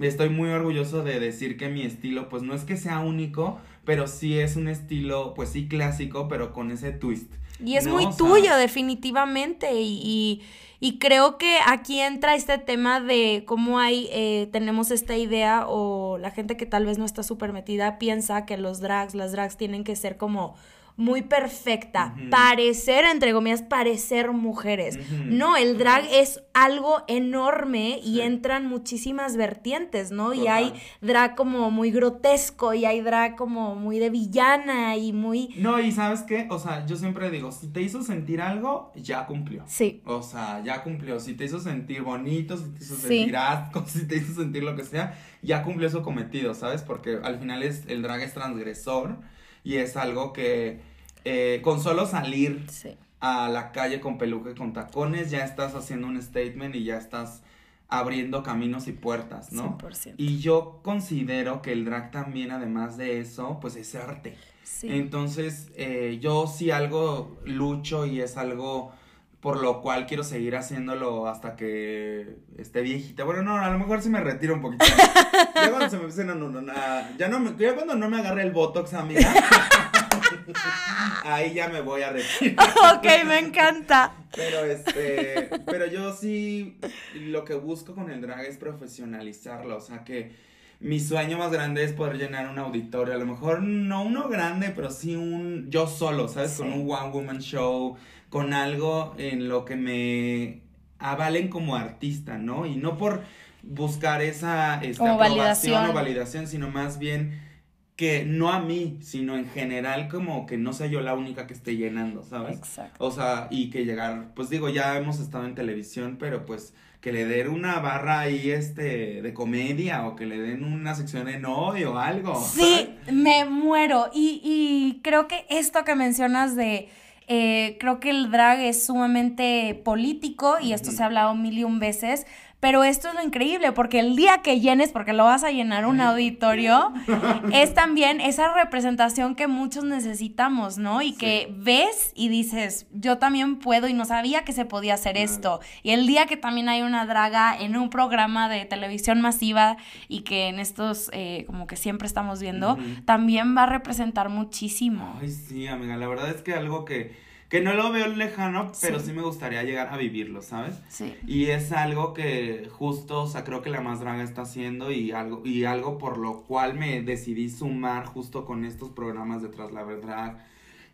estoy muy orgulloso de decir que mi estilo, pues no es que sea único, pero sí es un estilo, pues sí clásico, pero con ese twist. Y es muy tuyo, definitivamente. Y, y, creo que aquí entra este tema de cómo hay, eh, tenemos esta idea o la gente que tal vez no está súper metida piensa que los drags, las drags tienen que ser como muy perfecta, parecer, entre comillas, parecer mujeres. No, el drag es algo enorme y entran muchísimas vertientes, ¿no? Y hay drag como muy grotesco y hay drag como muy de villana y muy... No, y sabes qué, o sea, yo siempre digo, si te hizo sentir algo, ya cumplió. Sí. O sea, ya cumplió. Si te hizo sentir bonito, si te hizo sentir asco, si te hizo sentir lo que sea, ya cumplió su cometido, ¿sabes? Porque al final es, el drag es transgresor y es algo que eh, con solo salir a la calle con peluca y con tacones, ya estás haciendo un statement y ya estás abriendo caminos y puertas, ¿no? 100%. Y yo considero que el drag también, además de eso, pues es arte. Sí. Entonces, eh, yo sí algo lucho y es algo por lo cual quiero seguir haciéndolo hasta que esté viejita. Bueno, no, a lo mejor sí me retiro un poquito. ya cuando se me empiecen a, no, no, ya no me, ya cuando no me agarre el botox, amiga. ahí ya me voy a retirar. ok, me encanta. Pero este, pero yo sí lo que busco con el drag es profesionalizarlo, o sea que mi sueño más grande es poder llenar un auditorio, a lo mejor no uno grande, pero sí un yo solo, ¿sabes? Con un one woman show, con algo en lo que me avalen como artista, ¿no? Y no por buscar esa esta aprobación o validación, sino más bien que no a mí, sino en general como que no sea yo la única que esté llenando, ¿sabes? Exacto. O sea, y que llegar, pues digo, ya hemos estado en televisión, pero pues que le den una barra ahí este de comedia o que le den una sección de hoy o algo. Sí, me muero. Y, y creo que esto que mencionas de eh, creo que el drag es sumamente político y esto se ha hablado mil y un veces, pero esto es lo increíble, porque el día que llenes, porque lo vas a llenar un auditorio, es también esa representación que muchos necesitamos, ¿no? Y que ves y dices, yo también puedo y no sabía que se podía hacer esto. Y el día que también hay una draga en un programa de televisión masiva y que en estos, eh, como que siempre estamos viendo, también va a representar muchísimo. Ay, sí, amiga, la verdad es que algo que que no lo veo lejano, pero sí. me gustaría llegar a vivirlo, ¿sabes? Sí. Y es algo que justo, o sea, creo que la más draga está haciendo y algo, y algo por lo cual me decidí sumar justo con estos programas de Tras la Drag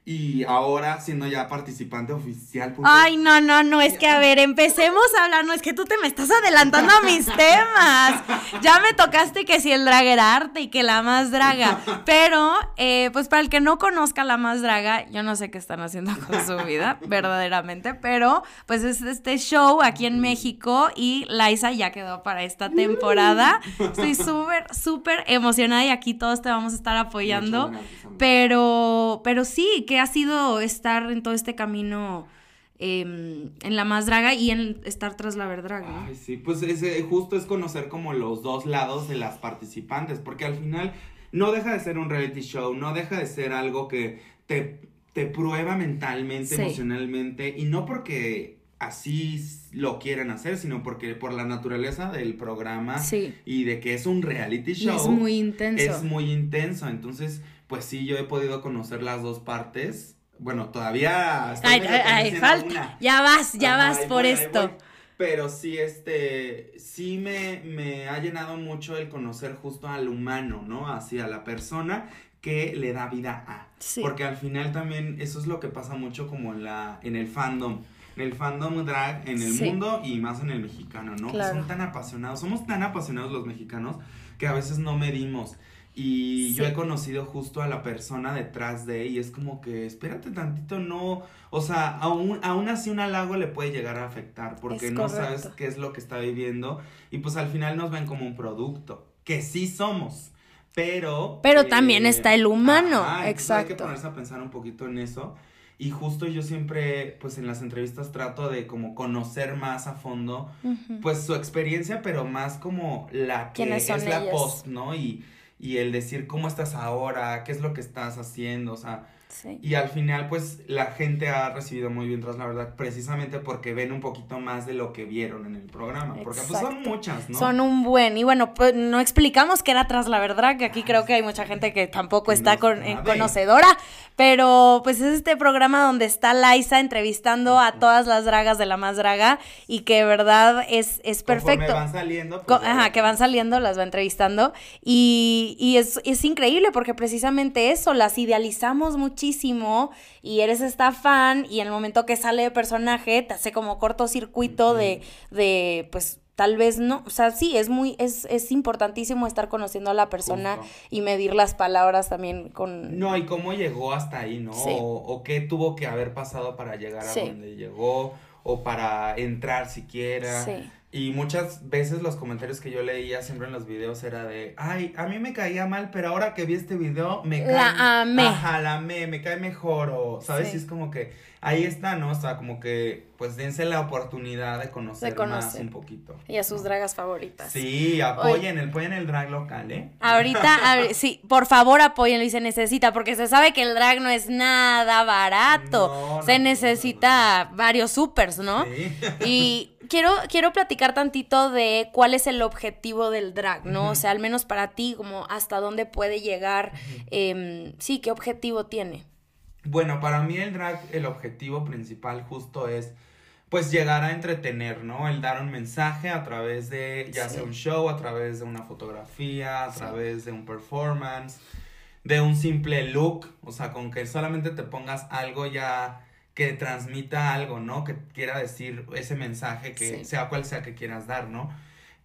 y ahora siendo ya participante oficial. Ay, no, no, no, es que a ver, empecemos a hablar, no, es que tú te me estás adelantando a mis temas. Ya me tocaste que si el drag era arte y que la más draga, pero eh, pues para el que no conozca la más draga, yo no sé qué están haciendo con su vida, verdaderamente, pero pues es este show aquí en México y Laisa ya quedó para esta temporada. Estoy súper, súper emocionada y aquí todos te vamos a estar apoyando, pero, pero sí, que ha sido estar en todo este camino em, en la más draga y en estar tras la verdraga. Ay, sí, pues justo es conocer como los dos lados de las participantes, porque al final no deja de ser un reality show, no deja de ser algo que te, te prueba mentalmente, emocionalmente, y no porque así lo quieren hacer, sino porque por la naturaleza del programa y de que es un reality show. es muy intenso. Es muy intenso, entonces pues sí, yo he podido conocer las dos partes. Bueno, todavía... Ay, ay, falta. Ya vas, ya vas por esto. Pero sí, este, sí me, me ha llenado mucho el conocer justo al humano, ¿no? Hacia la persona que le da vida a. Sí. Porque al final también eso es lo que pasa mucho como en la, en el fandom. En el fandom drag en el mundo y más en el mexicano, ¿no? Claro. son tan apasionados, somos tan apasionados los mexicanos que a veces no medimos. Y yo he conocido justo a la persona detrás de y es como que espérate tantito, no, o sea, aún, aún así un halago le puede llegar a afectar porque no sabes qué es lo que está viviendo y pues al final nos ven como un producto, que sí somos, pero... Pero también está el humano, ajá, exacto. Hay que ponerse a pensar un poquito en eso. Y justo yo siempre, pues en las entrevistas trato de como conocer más a fondo, pues su experiencia, pero más como la que ¿Quiénes es la post, ¿no? Y, y el decir cómo estás ahora, qué es lo que estás haciendo, o sea, Sí. y al final, pues la gente ha recibido muy bien tras la verdad, precisamente porque ven un poquito más de lo que vieron en el programa. Porque pues son muchas, ¿no? Son un buen. Y bueno, pues no explicamos qué era tras la verdad, que aquí creo que hay mucha gente que tampoco Que está no con- eh, conocedora. Pero pues es este programa donde está Laisa entrevistando a todas las dragas de la más draga y que de verdad es, es perfecto. van saliendo. Pues, Ajá, que van saliendo, las va entrevistando. Y, y es, es increíble porque precisamente eso, las idealizamos muchísimo y eres esta fan y en el momento que sale de personaje te hace como cortocircuito de, de, pues, tal vez no, o sea, sí, es muy, es, es importantísimo estar conociendo a la persona Justo. y medir las palabras también con... No, y cómo llegó hasta ahí, ¿no? Sí. O, o qué tuvo que haber pasado para llegar a Sí. donde llegó, o para entrar siquiera. Sí. Y muchas veces los comentarios que yo leía siempre en los videos era de, ay, a mí me caía mal, pero ahora que vi este video me cae. La amé. Ajá, la amé, me cae mejor, o, ¿sabes? Sí. Y es como que ahí está, ¿no? O sea, como que, pues dense la oportunidad de conocer, más conocer. un poquito. Y a sus dragas favoritas. Sí, apoyen, el, apoyen el drag local, ¿eh? Ahorita, a ver, sí, por favor apóyenlo y se necesita, porque se sabe que el drag no es nada barato. No, se no, necesita varios supers, ¿no? Sí. Y quiero, quiero platicar tantito de cuál es el objetivo del drag, ¿no? O sea, al menos para ti, como hasta dónde puede llegar. em, sí, ¿qué objetivo tiene? Bueno, para mí el drag, el objetivo principal justo es, pues, llegar a entretener, ¿no? El dar un mensaje a través de, ya Sí. sea un show, a través de una fotografía, a Sí. través de un performance, de un simple look, o sea, con que solamente te pongas algo ya que transmita algo, ¿no? Que quiera decir ese mensaje, que Sí. sea cual sea que quieras dar, ¿no?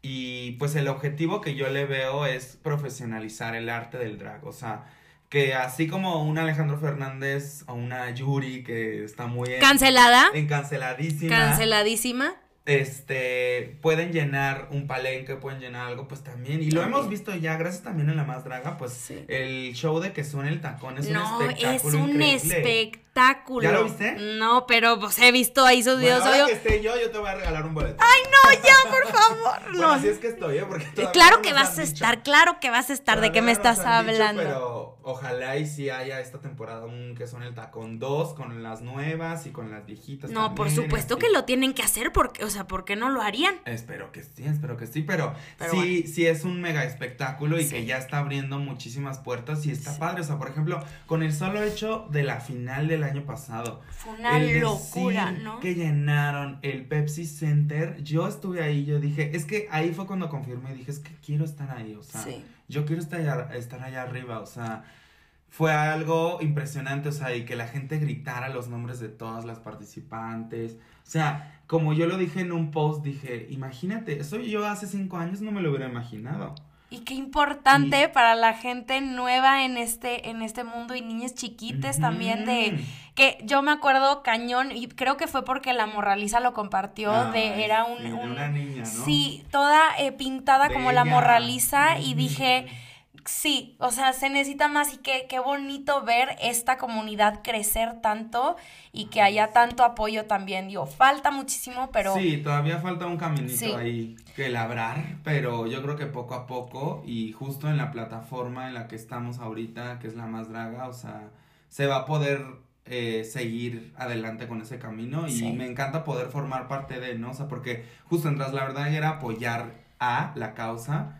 Y pues el objetivo que yo le veo es profesionalizar el arte del drag, o sea, que así como un Alejandro Fernández o una Yuri que está muy en, ¿Cancelada? en canceladísima, Canceladísima. Este, pueden llenar un palenque, pueden llenar algo, pues también, y lo hemos visto ya, gracias también en La Más Draga, pues Sí. el show de que suena el tacón es no, un es espectáculo un increíble. espectáculo. ¿Ya lo viste? No, pero pues he visto ahí sus Bueno, videos. ahora obvio. que esté yo, yo te voy a regalar un boleto. Ay, no, ya, por favor. Bueno, No. así es que estoy, ¿eh? Porque todavía Claro no que vas a dicho. estar, claro que vas a estar. ¿De qué me estás dicho, hablando? pero ojalá y si haya esta temporada un que son el tacón 2 con las nuevas y con las viejitas. No, por supuesto que lo tienen que hacer porque, o sea, ¿por qué no lo harían? Espero que sí, espero que sí, pero, Pero sí, sí es un mega espectáculo y Sí. que ya está abriendo muchísimas puertas y está Sí. padre. O sea, por ejemplo, con el solo hecho de la final del año pasado. Fue una el locura, ¿no? Que llenaron el Pepsi Center. Yo estuve ahí, yo dije, es que ahí fue cuando confirmé, dije, es que quiero estar ahí, o sea, Sí. Yo quiero estar allá, estar allá arriba, o sea, fue algo impresionante, o sea, y que la gente gritara los nombres de todas las participantes, o sea, como yo lo dije en un post, dije, imagínate, eso yo hace cinco años no me lo hubiera imaginado. Y qué importante para la gente nueva en este, en este mundo y niñas chiquites también de que yo me acuerdo cañón y creo que fue porque la morraliza lo compartió de Ay, era un, de una niña, ¿no? sí toda eh, pintada como la morraliza y dije sí o sea se necesita más y qué qué bonito ver esta comunidad crecer tanto y que haya tanto apoyo también digo falta muchísimo pero Sí, todavía falta un caminito Sí. ahí que labrar, pero yo creo que poco a poco y justo en la plataforma en la que estamos ahorita, que es la más draga, o sea, se va a poder eh, seguir adelante con ese camino y Sí. me encanta poder formar parte de, ¿no? O sea, porque justo en Tras la verdad era apoyar a la causa.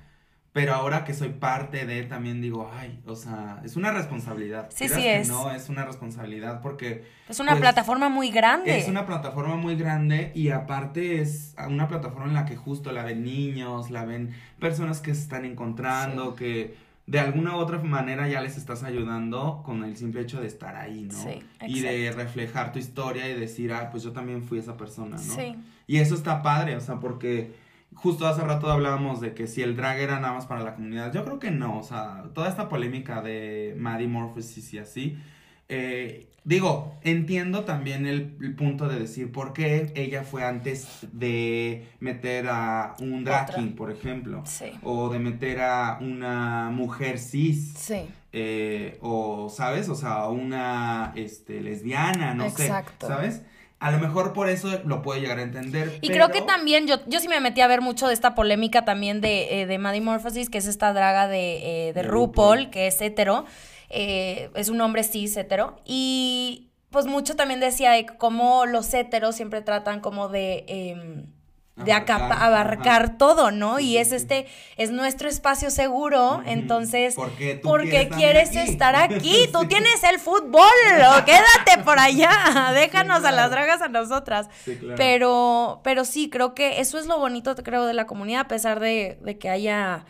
Pero ahora que soy parte de, también digo, ay, o sea, es una responsabilidad. Sí, sí es. No, es una responsabilidad porque es una pues, plataforma muy grande es una plataforma muy grande y aparte es una plataforma en la que justo la ven niños, la ven personas que se están encontrando, que de alguna u otra manera ya les estás ayudando con el simple hecho de estar ahí, ¿no? Sí, y de reflejar tu historia y decir, ah, pues yo también fui esa persona, ¿no? sí Y eso está padre, o sea, porque justo hace rato hablábamos de que si el drag era nada más para la comunidad, yo creo que no, o sea, toda esta polémica de Maddie Morphosis y así, eh, digo, entiendo también el, el punto de decir por qué ella fue antes de meter a un drag king, por ejemplo. Sí. O de meter a una mujer cis. Sí. eh, o, ¿sabes? O sea, una este, lesbiana, no Exacto. sé. ¿Sabes? A lo mejor por eso lo puede llegar a entender. Y pero- creo que también, yo, yo sí me metí a ver mucho de esta polémica también de, eh, de Maddie Morphosis, que es esta draga de, eh, de De RuPaul, RuPaul. que es hetero, eh, es un hombre cis hetero, y pues mucho también decía de cómo los heteros siempre tratan como de... de Abarcar, acapa- abarcar ajá. todo, ¿no? Y es este, es nuestro espacio seguro, entonces, ¿Por qué tú ¿por qué quieres aquí? estar aquí? Tú tienes el fútbol, o quédate por allá, déjanos a las dragas a nosotras. Sí, claro. Pero, pero sí, creo que eso es lo bonito, creo, de la comunidad, a pesar de, de que haya,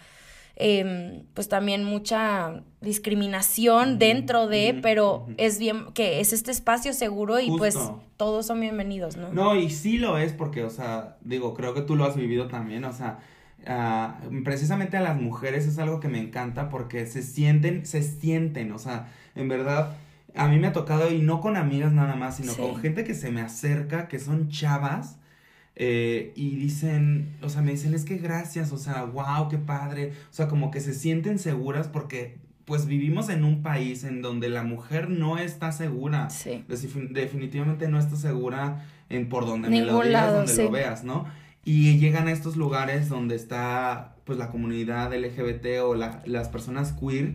em, pues también mucha discriminación dentro de, pero es bien, que es este espacio seguro y pues todos son bienvenidos, ¿no? No, y sí lo es porque, o sea, digo, creo que tú lo has vivido también, o sea, ah, precisamente a las mujeres es algo que me encanta porque se sienten, se sienten, o sea, en verdad, a mí me ha tocado, y no con amigas nada más, sino Sí. con gente que se me acerca, que son chavas, eh, y dicen, o sea, me dicen, es que gracias, o sea, wow, qué padre, o sea, como que se sienten seguras porque, pues, vivimos en un país en donde la mujer no está segura. Sí. Defin- definitivamente no está segura en por donde me lo Ningún digas, lado, donde sí. lo veas, ¿no? Y llegan a estos lugares donde está pues la comunidad LGBT o la- las personas queer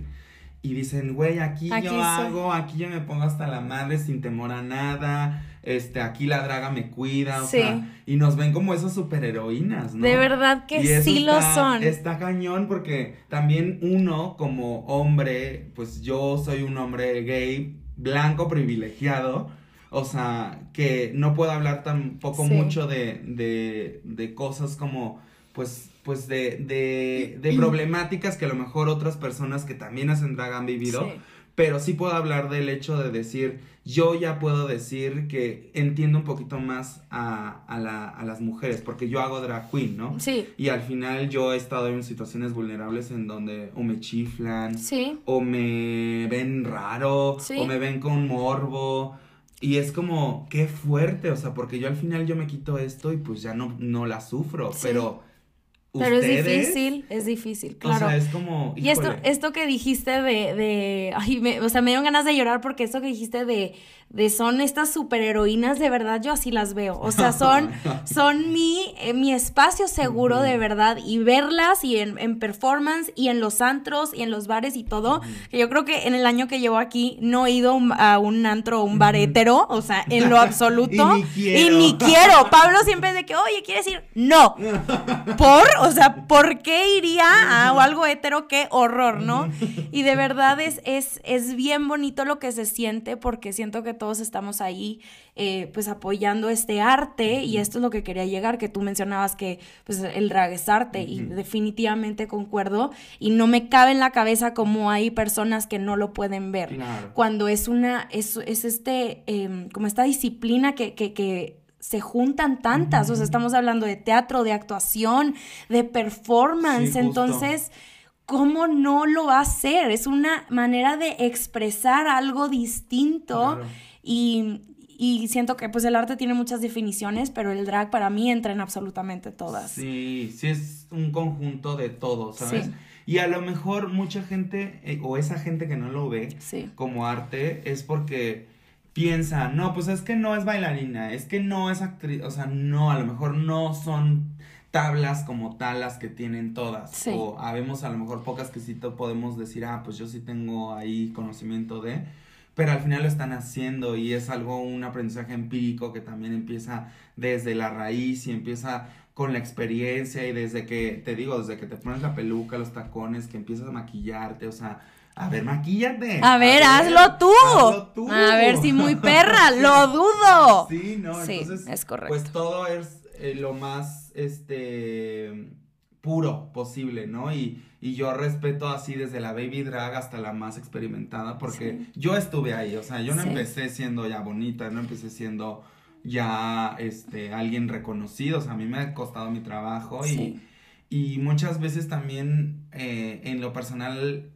y dicen, güey, aquí, Aquí yo soy". hago, aquí yo me pongo hasta la madre sin temor a nada, este, aquí la draga me cuida, o sea, y nos ven como esas superheroínas, ¿no? De verdad que Y sí lo está- son. Está cañón porque también uno como hombre, pues yo soy un hombre gay, blanco, privilegiado, o sea, que no puedo hablar tampoco Sí. mucho de, de, de cosas como, pues, pues de, de, de problemáticas que a lo mejor otras personas que también hacen drag han vivido, Sí. Pero sí puedo hablar del hecho de decir, yo ya puedo decir que entiendo un poquito más a, a, la- a las mujeres, porque yo hago drag queen, ¿no? Sí, Y al final yo he estado en situaciones vulnerables en donde o me chiflan, sí. o me ven raro, Sí. o me ven con morbo. Y es como, qué fuerte, o sea, porque yo al final yo me quito esto y pues ya no, no la sufro, Sí. pero... Pero es difícil, es difícil, claro. O sea, es como... Y esto, esto que dijiste de, de ay, me- o sea, me dieron ganas de llorar porque esto que dijiste de, de son estas superheroínas, de verdad, yo así las veo. O sea, son, son mi, eh, mi espacio seguro de verdad y verlas y en, en performance y en los antros y en los bares y todo, que yo creo que en el año que llevo aquí no he ido a un- a un antro o un bar hetero, o sea, en lo absoluto. Y ni quiero. Y ni quiero. Pablo siempre es de que, oye, ¿quieres ir? No. ¿Por? O sea, ¿por qué iría a o algo hetero? Qué horror, ¿no? Y de verdad es, es, es bien bonito lo que se siente porque siento que todos estamos ahí eh, pues apoyando este arte y esto es lo que quería llegar, que tú mencionabas que pues el drag es arte y definitivamente concuerdo y no me cabe en la cabeza cómo hay personas que no lo pueden ver Claro. cuando es una, es, es este, em, como esta disciplina que, que, que se juntan tantas, o sea, estamos hablando de teatro, de actuación, de performance, Sí, entonces, ¿cómo no lo va a hacer? Es una manera de expresar algo distinto Claro. y, y siento que pues el arte tiene muchas definiciones, pero el drag para mí entra en absolutamente todas. Sí, sí es un conjunto de todo, ¿sabes? Sí. Y a lo mejor mucha gente, eh, o esa gente que no lo ve Sí. como arte, es porque piensa, no, pues es que no es bailarina, es que no es actriz, o sea, no, a lo mejor no son tablas como tal las que tienen todas. Sí. O habemos a lo mejor pocas que sí podemos decir, ah, pues yo sí tengo ahí conocimiento de, pero al final lo están haciendo y es algo, un aprendizaje empírico que también empieza desde la raíz y empieza con la experiencia y desde que, te digo, desde que te pones la peluca, los tacones, que empiezas a maquillarte, o sea, a ver, maquíllate. A ver, hazlo tú. hazlo tú. A ver si muy perra, lo dudo. Sí, no, Sí, entonces, es correcto. pues todo es eh, lo más, este, puro posible, ¿no? Y, y yo respeto así desde la baby drag hasta la más experimentada, porque Sí. yo estuve ahí, o sea, yo no empecé siendo ya bonita, no empecé siendo ya, este, alguien reconocido, o sea, a mí me ha costado mi trabajo y... Y muchas veces también eh, en lo personal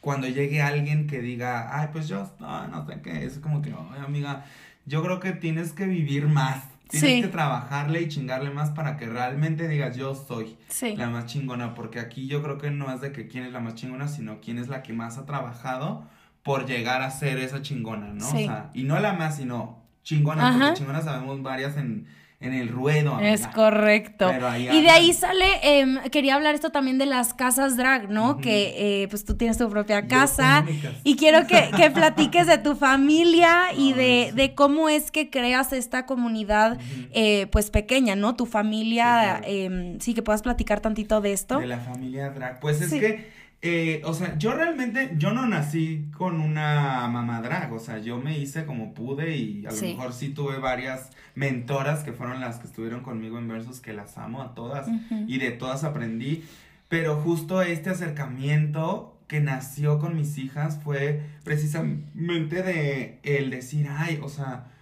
cuando llegue alguien que diga, ay, pues yo, no, no sé qué, es como que, ay, amiga, yo creo que tienes que vivir más. Tienes que trabajarle y chingarle más para que realmente digas yo soy la más chingona, porque aquí yo creo que no es de que quién es la más chingona, sino quién es la que más ha trabajado por llegar a ser esa chingona, ¿no? O sea, y no la más, sino chingona, porque chingona sabemos varias en, en el ruedo. Es correcto. y de ahí sale, em, quería hablar esto también de las casas drag, ¿no? Que eh, pues tú tienes tu propia casa. Y quiero que, que, platiques de tu familia y de, de, cómo es que creas esta comunidad eh, pues pequeña, ¿no? Tu familia, em, sí, que puedas platicar tantito de esto. De la familia drag. Pues es que eh, o sea, yo realmente, yo no nací con una mamá drag, o sea, yo me hice como pude y a lo mejor sí tuve varias mentoras que fueron las que estuvieron conmigo en Versus, que las amo a todas y de todas aprendí, pero justo este acercamiento que nació con mis hijas fue precisamente de el decir, ay, o sea,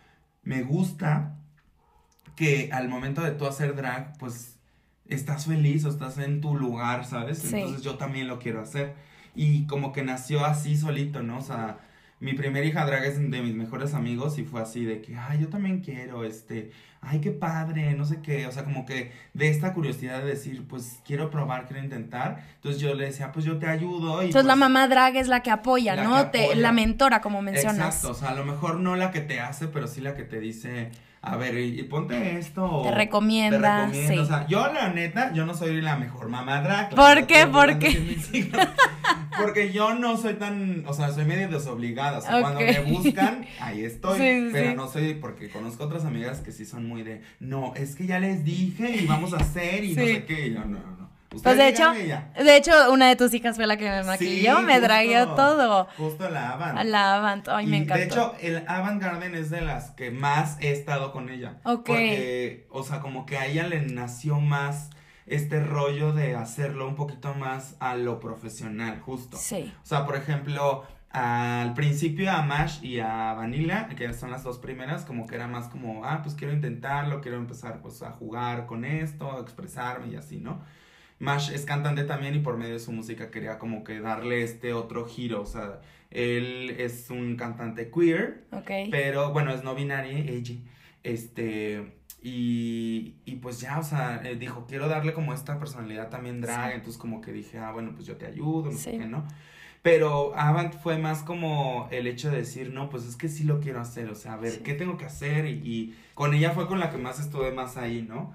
me gusta que al momento de tú hacer drag, pues estás feliz o estás en tu lugar, ¿sabes? Entonces yo también lo quiero hacer. Y como que nació así solito, ¿no? O sea, mi primera hija drag es de mis mejores amigos y fue así de que, ay, yo también quiero, este, ay, qué padre, no sé qué, o sea, como que de esta curiosidad de decir, pues quiero probar, quiero intentar. Entonces yo le decía, pues yo te ayudo. Y Entonces la pues mamá drag es la que apoya, ¿no? Te, la mentora, como mencionas. Exacto, o sea, a lo mejor no la que te hace, pero sí la que te dice a ver, y, ponte esto. Te recomienda. Te recomienda. O sea, yo la neta, yo no soy la mejor mamá drag. ¿Por qué? ¿Por qué? Porque yo no soy tan, o sea, soy medio desobligada. O sea, cuando me buscan, ahí estoy. pero no soy, porque conozco otras amigas que sí son muy de, no, es que ya les dije y vamos a hacer y no sé qué. Y yo, no, no. Pues de hecho, de hecho, una de tus hijas fue la que me maquilló, me traía todo. Justo la Avant. La Avant, ay, me encanta. De hecho, el Avant Garden es de las que más he estado con ella. Ok. Porque, o sea, como que a ella le nació más este rollo de hacerlo un poquito más a lo profesional, justo. Sí. O sea, por ejemplo, al principio a Mash y a Vanilla, que son las dos primeras, como que era más como, ah, pues quiero intentarlo, quiero empezar pues a jugar con esto, a expresarme y así, ¿no? Mash es cantante también y por medio de su música quería como que darle este otro giro, o sea, él es un cantante queer, pero bueno, es no binario, ella, este, y, y pues ya, o sea, eh, dijo, quiero darle como esta personalidad también drag, entonces como que dije, ah, bueno, pues yo te ayudo, no sé qué, ¿no? Pero Avant fue más como el hecho de decir, no, pues es que sí lo quiero hacer, o sea, a ver, ¿qué tengo que hacer? Y, y, con ella fue con la que más estuve más ahí, ¿no?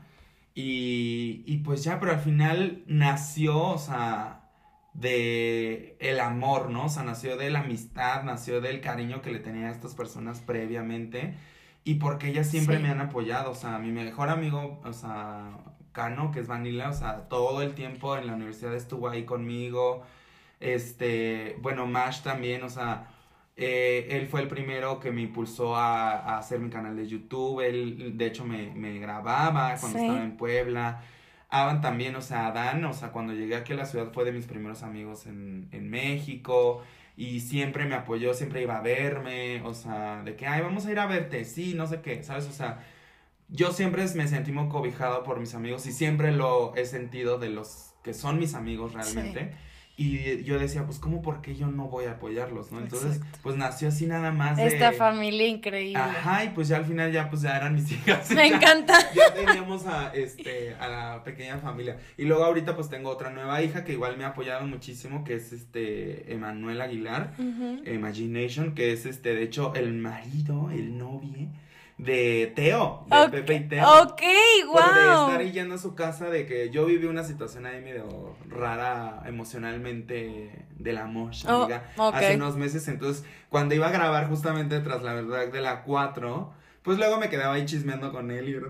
Y, y pues ya, pero al final nació, o sea, de el amor, ¿no? O sea, nació de la amistad, nació del cariño que le tenía a estas personas previamente y porque ellas siempre me han apoyado, o sea, mi mejor amigo, o sea, Cano, que es Vanilla, o sea, todo el tiempo en la universidad estuvo ahí conmigo, este, bueno, Mash también, o sea, eh, él fue el primero que me impulsó a, hacer mi canal de YouTube. Él, de hecho, me, grababa cuando estaba en Puebla. Avan también, o sea, Adán, o sea, cuando llegué aquí a la ciudad fue de mis primeros amigos en, en México. Y siempre me apoyó, siempre iba a verme, o sea, de que, ay, vamos a ir a verte, sí, no sé qué, ¿sabes? O sea, yo siempre me sentí muy cobijado por mis amigos y siempre lo he sentido de los que son mis amigos realmente. Y yo decía, pues, ¿cómo, por qué yo no voy a apoyarlos, no? Entonces, pues, nació así nada más de... Esta familia increíble. Ajá, y pues ya al final ya, pues, ya eran mis hijas. Me encanta. Ya teníamos a, este, a la pequeña familia. Y luego ahorita, pues, tengo otra nueva hija que igual me ha apoyado muchísimo, que es, este, Emanuel Aguilar, Imagination, que es, este, de hecho, el marido, el novio de Teo, de Pepe y Teo. Ok, wow. de estar yendo a su casa, de que yo viví una situación ahí medio rara emocionalmente del amor, oh, amiga, hace unos meses. Entonces, cuando iba a grabar justamente tras la verdad de la 4, pues luego me quedaba ahí chismeando con él y era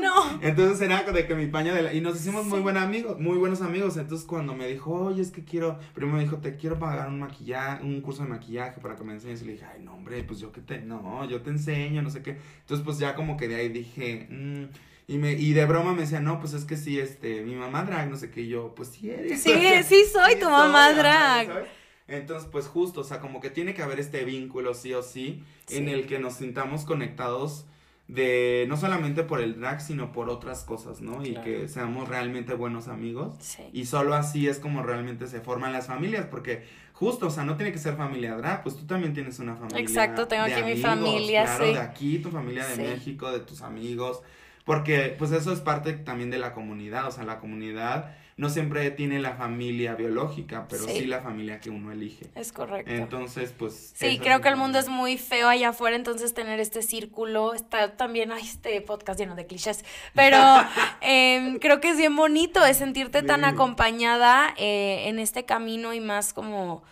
no. Entonces era de que mi paño de la... Y nos hicimos muy buenos amigos, muy buenos amigos. Entonces cuando me dijo, oye, es que quiero... Primero me dijo, te quiero pagar un maquillaje, un curso de maquillaje para que me enseñes. Y le dije, ay, no, hombre, pues yo que te... No, yo te enseño, no sé qué. Entonces pues ya como que de ahí dije, mmm, y, me, y de broma me decía, no, pues es que sí, este, mi mamá drag, no sé qué, y yo, pues sí eres. Sí, sí soy tu mamá drag. Entonces, pues justo, o sea, como que tiene que haber este vínculo sí o sí, en el que nos sintamos conectados de no solamente por el drag, sino por otras cosas, ¿no? Y que seamos realmente buenos amigos. Sí. Y solo así es como realmente se forman las familias, porque justo, o sea, no tiene que ser familia drag, pues tú también tienes una familia. Exacto, tengo de aquí mi familia, claro, sí. de aquí, tu familia de Sí. México, de tus amigos, porque pues eso es parte también de la comunidad, o sea, la comunidad no siempre tiene la familia biológica, pero Sí. sí, la familia que uno elige. Es correcto. Entonces, pues... Sí, creo que el mundo es muy feo allá afuera, entonces tener este círculo, está también, ay, este podcast lleno de clichés, pero em, creo que es bien bonito, es sentirte tan acompañada eh, en este camino y más como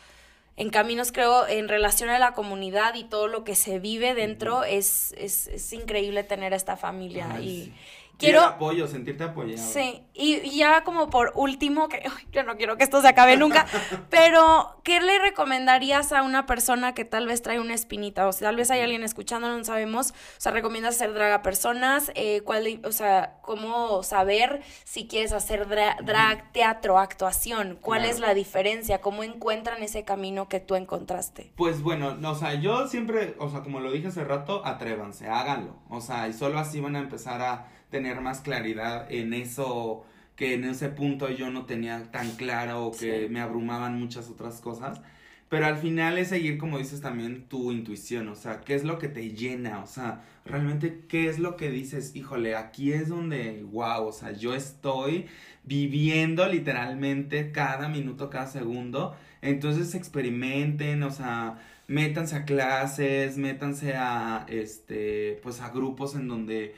en caminos, creo, en relación a la comunidad y todo lo que se vive dentro, es, es, es increíble tener esta familia. Ay, y sí. Quiero... El apoyo, sentirte apoyado. Sí, y, y ya como por último, que ay, yo no quiero que esto se acabe nunca, pero ¿qué le recomendarías a una persona que tal vez trae una espinita? O sea, tal vez hay alguien escuchando, no sabemos. O sea, ¿recomiendas hacer drag a personas? Eh, ¿cuál, o sea, ¿cómo saber si quieres hacer dra- drag, teatro, actuación? ¿Cuál Claro. es la diferencia? ¿Cómo encuentran ese camino que tú encontraste? Pues bueno, no, o sea, yo siempre, o sea, como lo dije hace rato, atrévanse, háganlo. O sea, y solo así van a empezar a tener más claridad en eso que en ese punto yo no tenía tan claro o que Sí. me abrumaban muchas otras cosas. Pero al final es seguir, como dices también, tu intuición, o sea, qué es lo que te llena, o sea, realmente qué es lo que dices, híjole, aquí es donde, wow, o sea, yo estoy viviendo literalmente cada minuto, cada segundo, entonces experimenten, o sea, métanse a clases, métanse a, este, pues a grupos en donde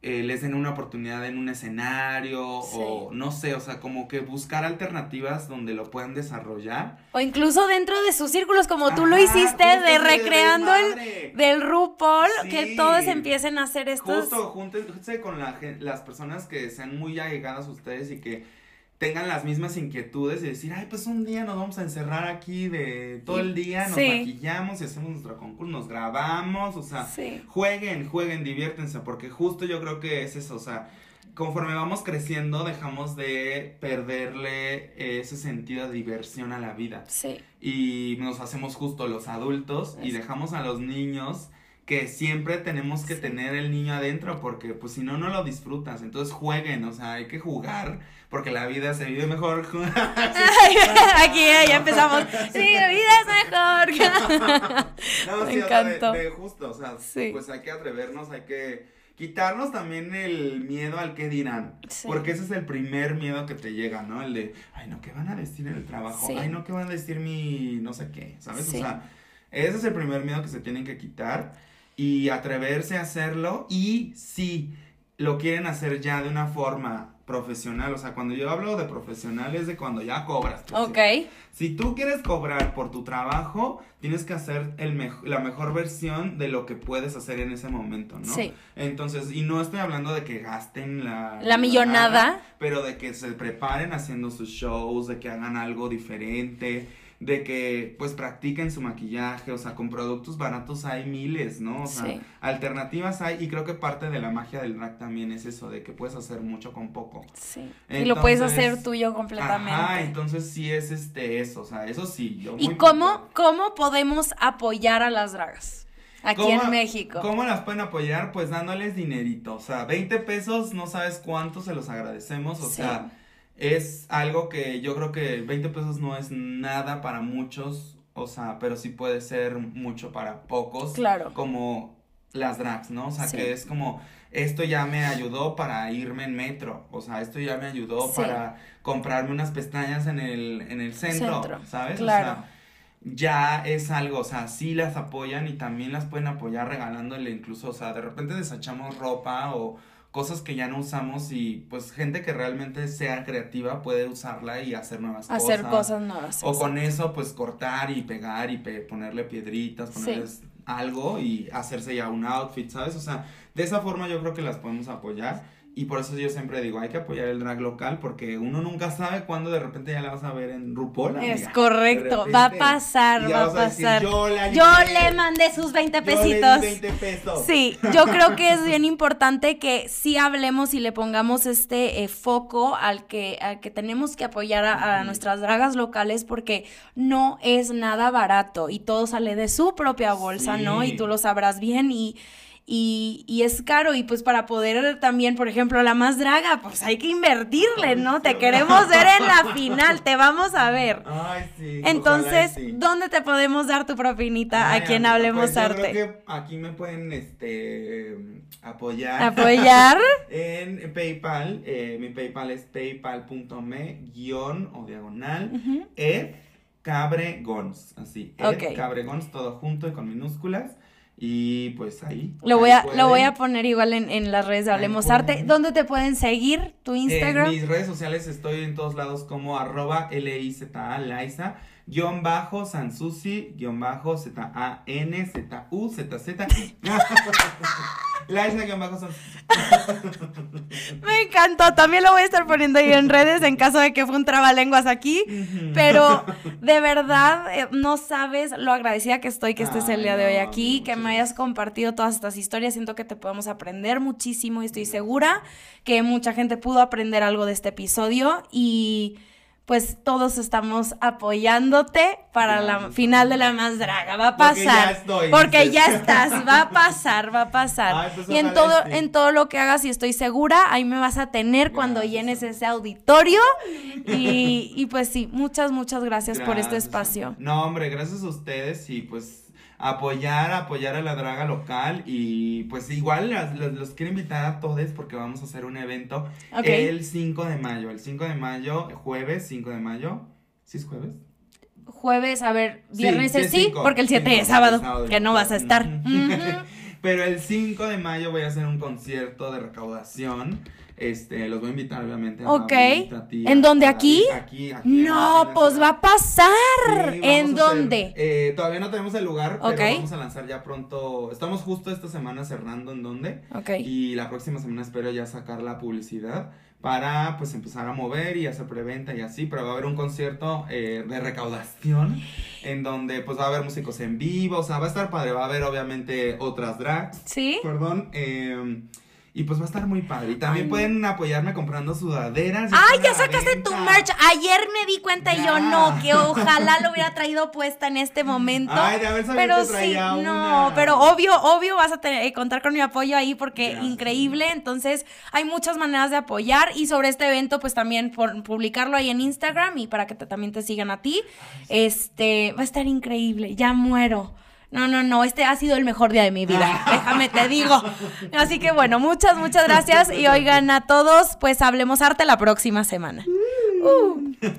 eh, les den una oportunidad en un escenario Sí. o no sé, o sea, como que buscar alternativas donde lo puedan desarrollar. O incluso dentro de sus círculos, como tú lo Ajá, hiciste, de recreando el, del RuPaul, Sí. que todos empiecen a hacer estos... Justo, júntense con la, las personas que sean muy allegadas a ustedes y que tengan las mismas inquietudes y decir, ay, pues un día nos vamos a encerrar aquí de todo el día, nos Sí. maquillamos y hacemos nuestro concurso, nos grabamos, o sea, Sí. jueguen, jueguen, diviértense, porque justo yo creo que es eso, o sea, conforme vamos creciendo dejamos de perderle ese sentido de diversión a la vida Sí. y nos hacemos justo los adultos y dejamos a los niños que siempre tenemos que tener el niño adentro porque pues si no no lo disfrutas entonces jueguen o sea hay que jugar porque la vida se vive mejor Aquí eh, ya empezamos. Sí, la vida es mejor. no, Me sí, o sea, de- encantó. de, justo o sea Sí. pues hay que atrevernos hay que quitarnos también el miedo al que dirán Sí. porque ese es el primer miedo que te llega no el de ay no qué van a decir en el trabajo Sí. ay no qué van a decir mi no sé qué sabes Sí. o sea ese es el primer miedo que se tienen que quitar y atreverse a hacerlo y si lo quieren hacer ya de una forma profesional, o sea, cuando yo hablo de profesional es de cuando ya cobras. Ok. Si tú quieres cobrar por tu trabajo, tienes que hacer el mej- la mejor versión de lo que puedes hacer en ese momento, ¿no? Sí. Entonces, y no estoy hablando de que gasten la... La millonada. nada, pero de que se preparen haciendo sus shows, de que hagan algo diferente, de que pues practiquen su maquillaje, o sea, con productos baratos hay miles, ¿no? O sea, Sí. alternativas hay y creo que parte de la magia del drag también es eso, de que puedes hacer mucho con poco. Sí. y lo puedes hacer tuyo completamente. Ajá, entonces sí es este eso, o sea, eso sí. Yo ¿Y muy cómo, cómo podemos apoyar a las dragas? Aquí ¿Cómo- en México. ¿Cómo las pueden apoyar? Pues dándoles dinerito, o sea, 20 pesos, no sabes cuánto se los agradecemos, o Sí. sea, es algo que yo creo que 20 pesos no es nada para muchos, o sea, pero sí puede ser mucho para pocos. Claro. Como las drags, ¿no? O sea, Sí. que es como, esto ya me ayudó para irme en metro, o sea, esto ya me ayudó Sí. para comprarme unas pestañas en el, en el centro, Centro, ¿sabes? claro. O sea, ya es algo, o sea, sí las apoyan y también las pueden apoyar regalándole incluso, o sea, de repente desechamos ropa o cosas que ya no usamos y pues gente que realmente sea creativa puede usarla y hacer nuevas Hacer cosas. cosas nuevas. O con eso, pues cortar y pegar y pe- ponerle piedritas, Sí. ponerles algo y hacerse ya un outfit, ¿sabes? O sea, de esa forma yo creo que las podemos apoyar. Y por eso yo siempre digo, hay que apoyar el drag local porque uno nunca sabe cuándo de repente ya la vas a ver en RuPaul. Es correcto, va a pasar, va a decir, pasar. yo la Yo ayudé, le mandé sus 20 yo le di pesitos. 20 pesos. Sí, yo creo que es bien importante que sí hablemos y le pongamos este eh, foco al que, al que tenemos que apoyar a, nuestras dragas locales porque no es nada barato y todo sale de su propia bolsa, ¿no? Y tú lo sabrás bien y, y, y, es caro y pues para poder también, por ejemplo, la más draga, pues hay que invertirle, ¿no? Te queremos ver en la final, te vamos a ver. Ay, sí. Entonces, sí. ¿dónde te podemos dar tu propinita Ay, a quien Hablemos pues yo Arte? Creo que aquí me pueden este apoyar. Apoyar. en PayPal. eh, mi PayPal es paypal.me guion o diagonal. Ed Cabregons. Así. Cabregons, todo junto y con minúsculas. Y pues ahí. Lo voy a, lo voy a poner igual en, en las redes de Hablemos Arte. ¿Dónde te pueden seguir? ¿Tu Instagram? En mis redes sociales estoy en todos lados como arroba Liza, guion bajo, Sansusi, guion bajo, Z-A-N, Z-U, Z-Z. Liza, guion bajo, Sansusi. Me encantó. También lo voy a estar poniendo ahí en redes en caso de que fue un trabalenguas aquí. Pero de verdad, eh, no sabes lo agradecida que estoy que estés el Ay, día de hoy no, aquí, que me hayas compartido todas estas historias. Siento que te podemos aprender muchísimo y estoy segura que mucha gente pudo aprender algo de este episodio y pues todos estamos apoyándote para la Gracias. final de la más draga. Va a Porque ya pasar. estoy, porque ya estás, va a pasar, va a pasar. Ay, pues y en todo, sí. en todo lo que hagas y estoy segura, ahí me vas a tener cuando Gracias, llenes ese auditorio. Y, y pues sí, muchas, muchas gracias, por este Gracias, espacio. No, hombre, gracias a ustedes y pues apoyar, apoyar a la draga local y pues igual las- los, los quiero invitar a todos porque vamos a hacer un evento el 5 de mayo, el 5 de mayo, jueves 5 de mayo, ¿sí es jueves? Jueves, a ver, viernes sí es sí, cinco, porque el 7 cinco, es sábado, que no vas a estar. Pero el 5 de mayo voy a hacer un concierto de recaudación. Este, los voy a invitar obviamente a Ok. ¿En dónde, aquí? Aquí, aquí. en No, pues va a pasar. Sí, ¿En hacer- dónde? eh, todavía no tenemos el lugar, pero vamos a lanzar ya pronto. Estamos justo esta semana cerrando en dónde. Ok. Y la próxima semana espero ya sacar la publicidad para pues empezar a mover y hacer preventa y así, pero va a haber un concierto eh, de recaudación en donde pues va a haber músicos en vivo, o sea, va a estar padre, va a haber obviamente otras drags, ¿Sí? perdón, eh, y pues va a estar muy padre. Y también Ay. pueden apoyarme comprando sudaderas. Ay, ya sacaste tu merch. Ayer me di cuenta y yo no, que ojalá lo hubiera traído puesta en este momento. Ay, de haber sabido pero te sí, traía no, una. pero obvio, obvio vas a tener, eh, contar con mi apoyo ahí porque Gracias. increíble. Entonces, hay muchas maneras de apoyar y sobre este evento, pues también por publicarlo ahí en Instagram y para que te- también te sigan a ti. Este, va a estar increíble. Ya muero. No, no, no, este ha sido el mejor día de mi vida, déjame te digo. Así que bueno, muchas, muchas gracias y oigan a todos, pues hablemos arte la próxima semana. Uh.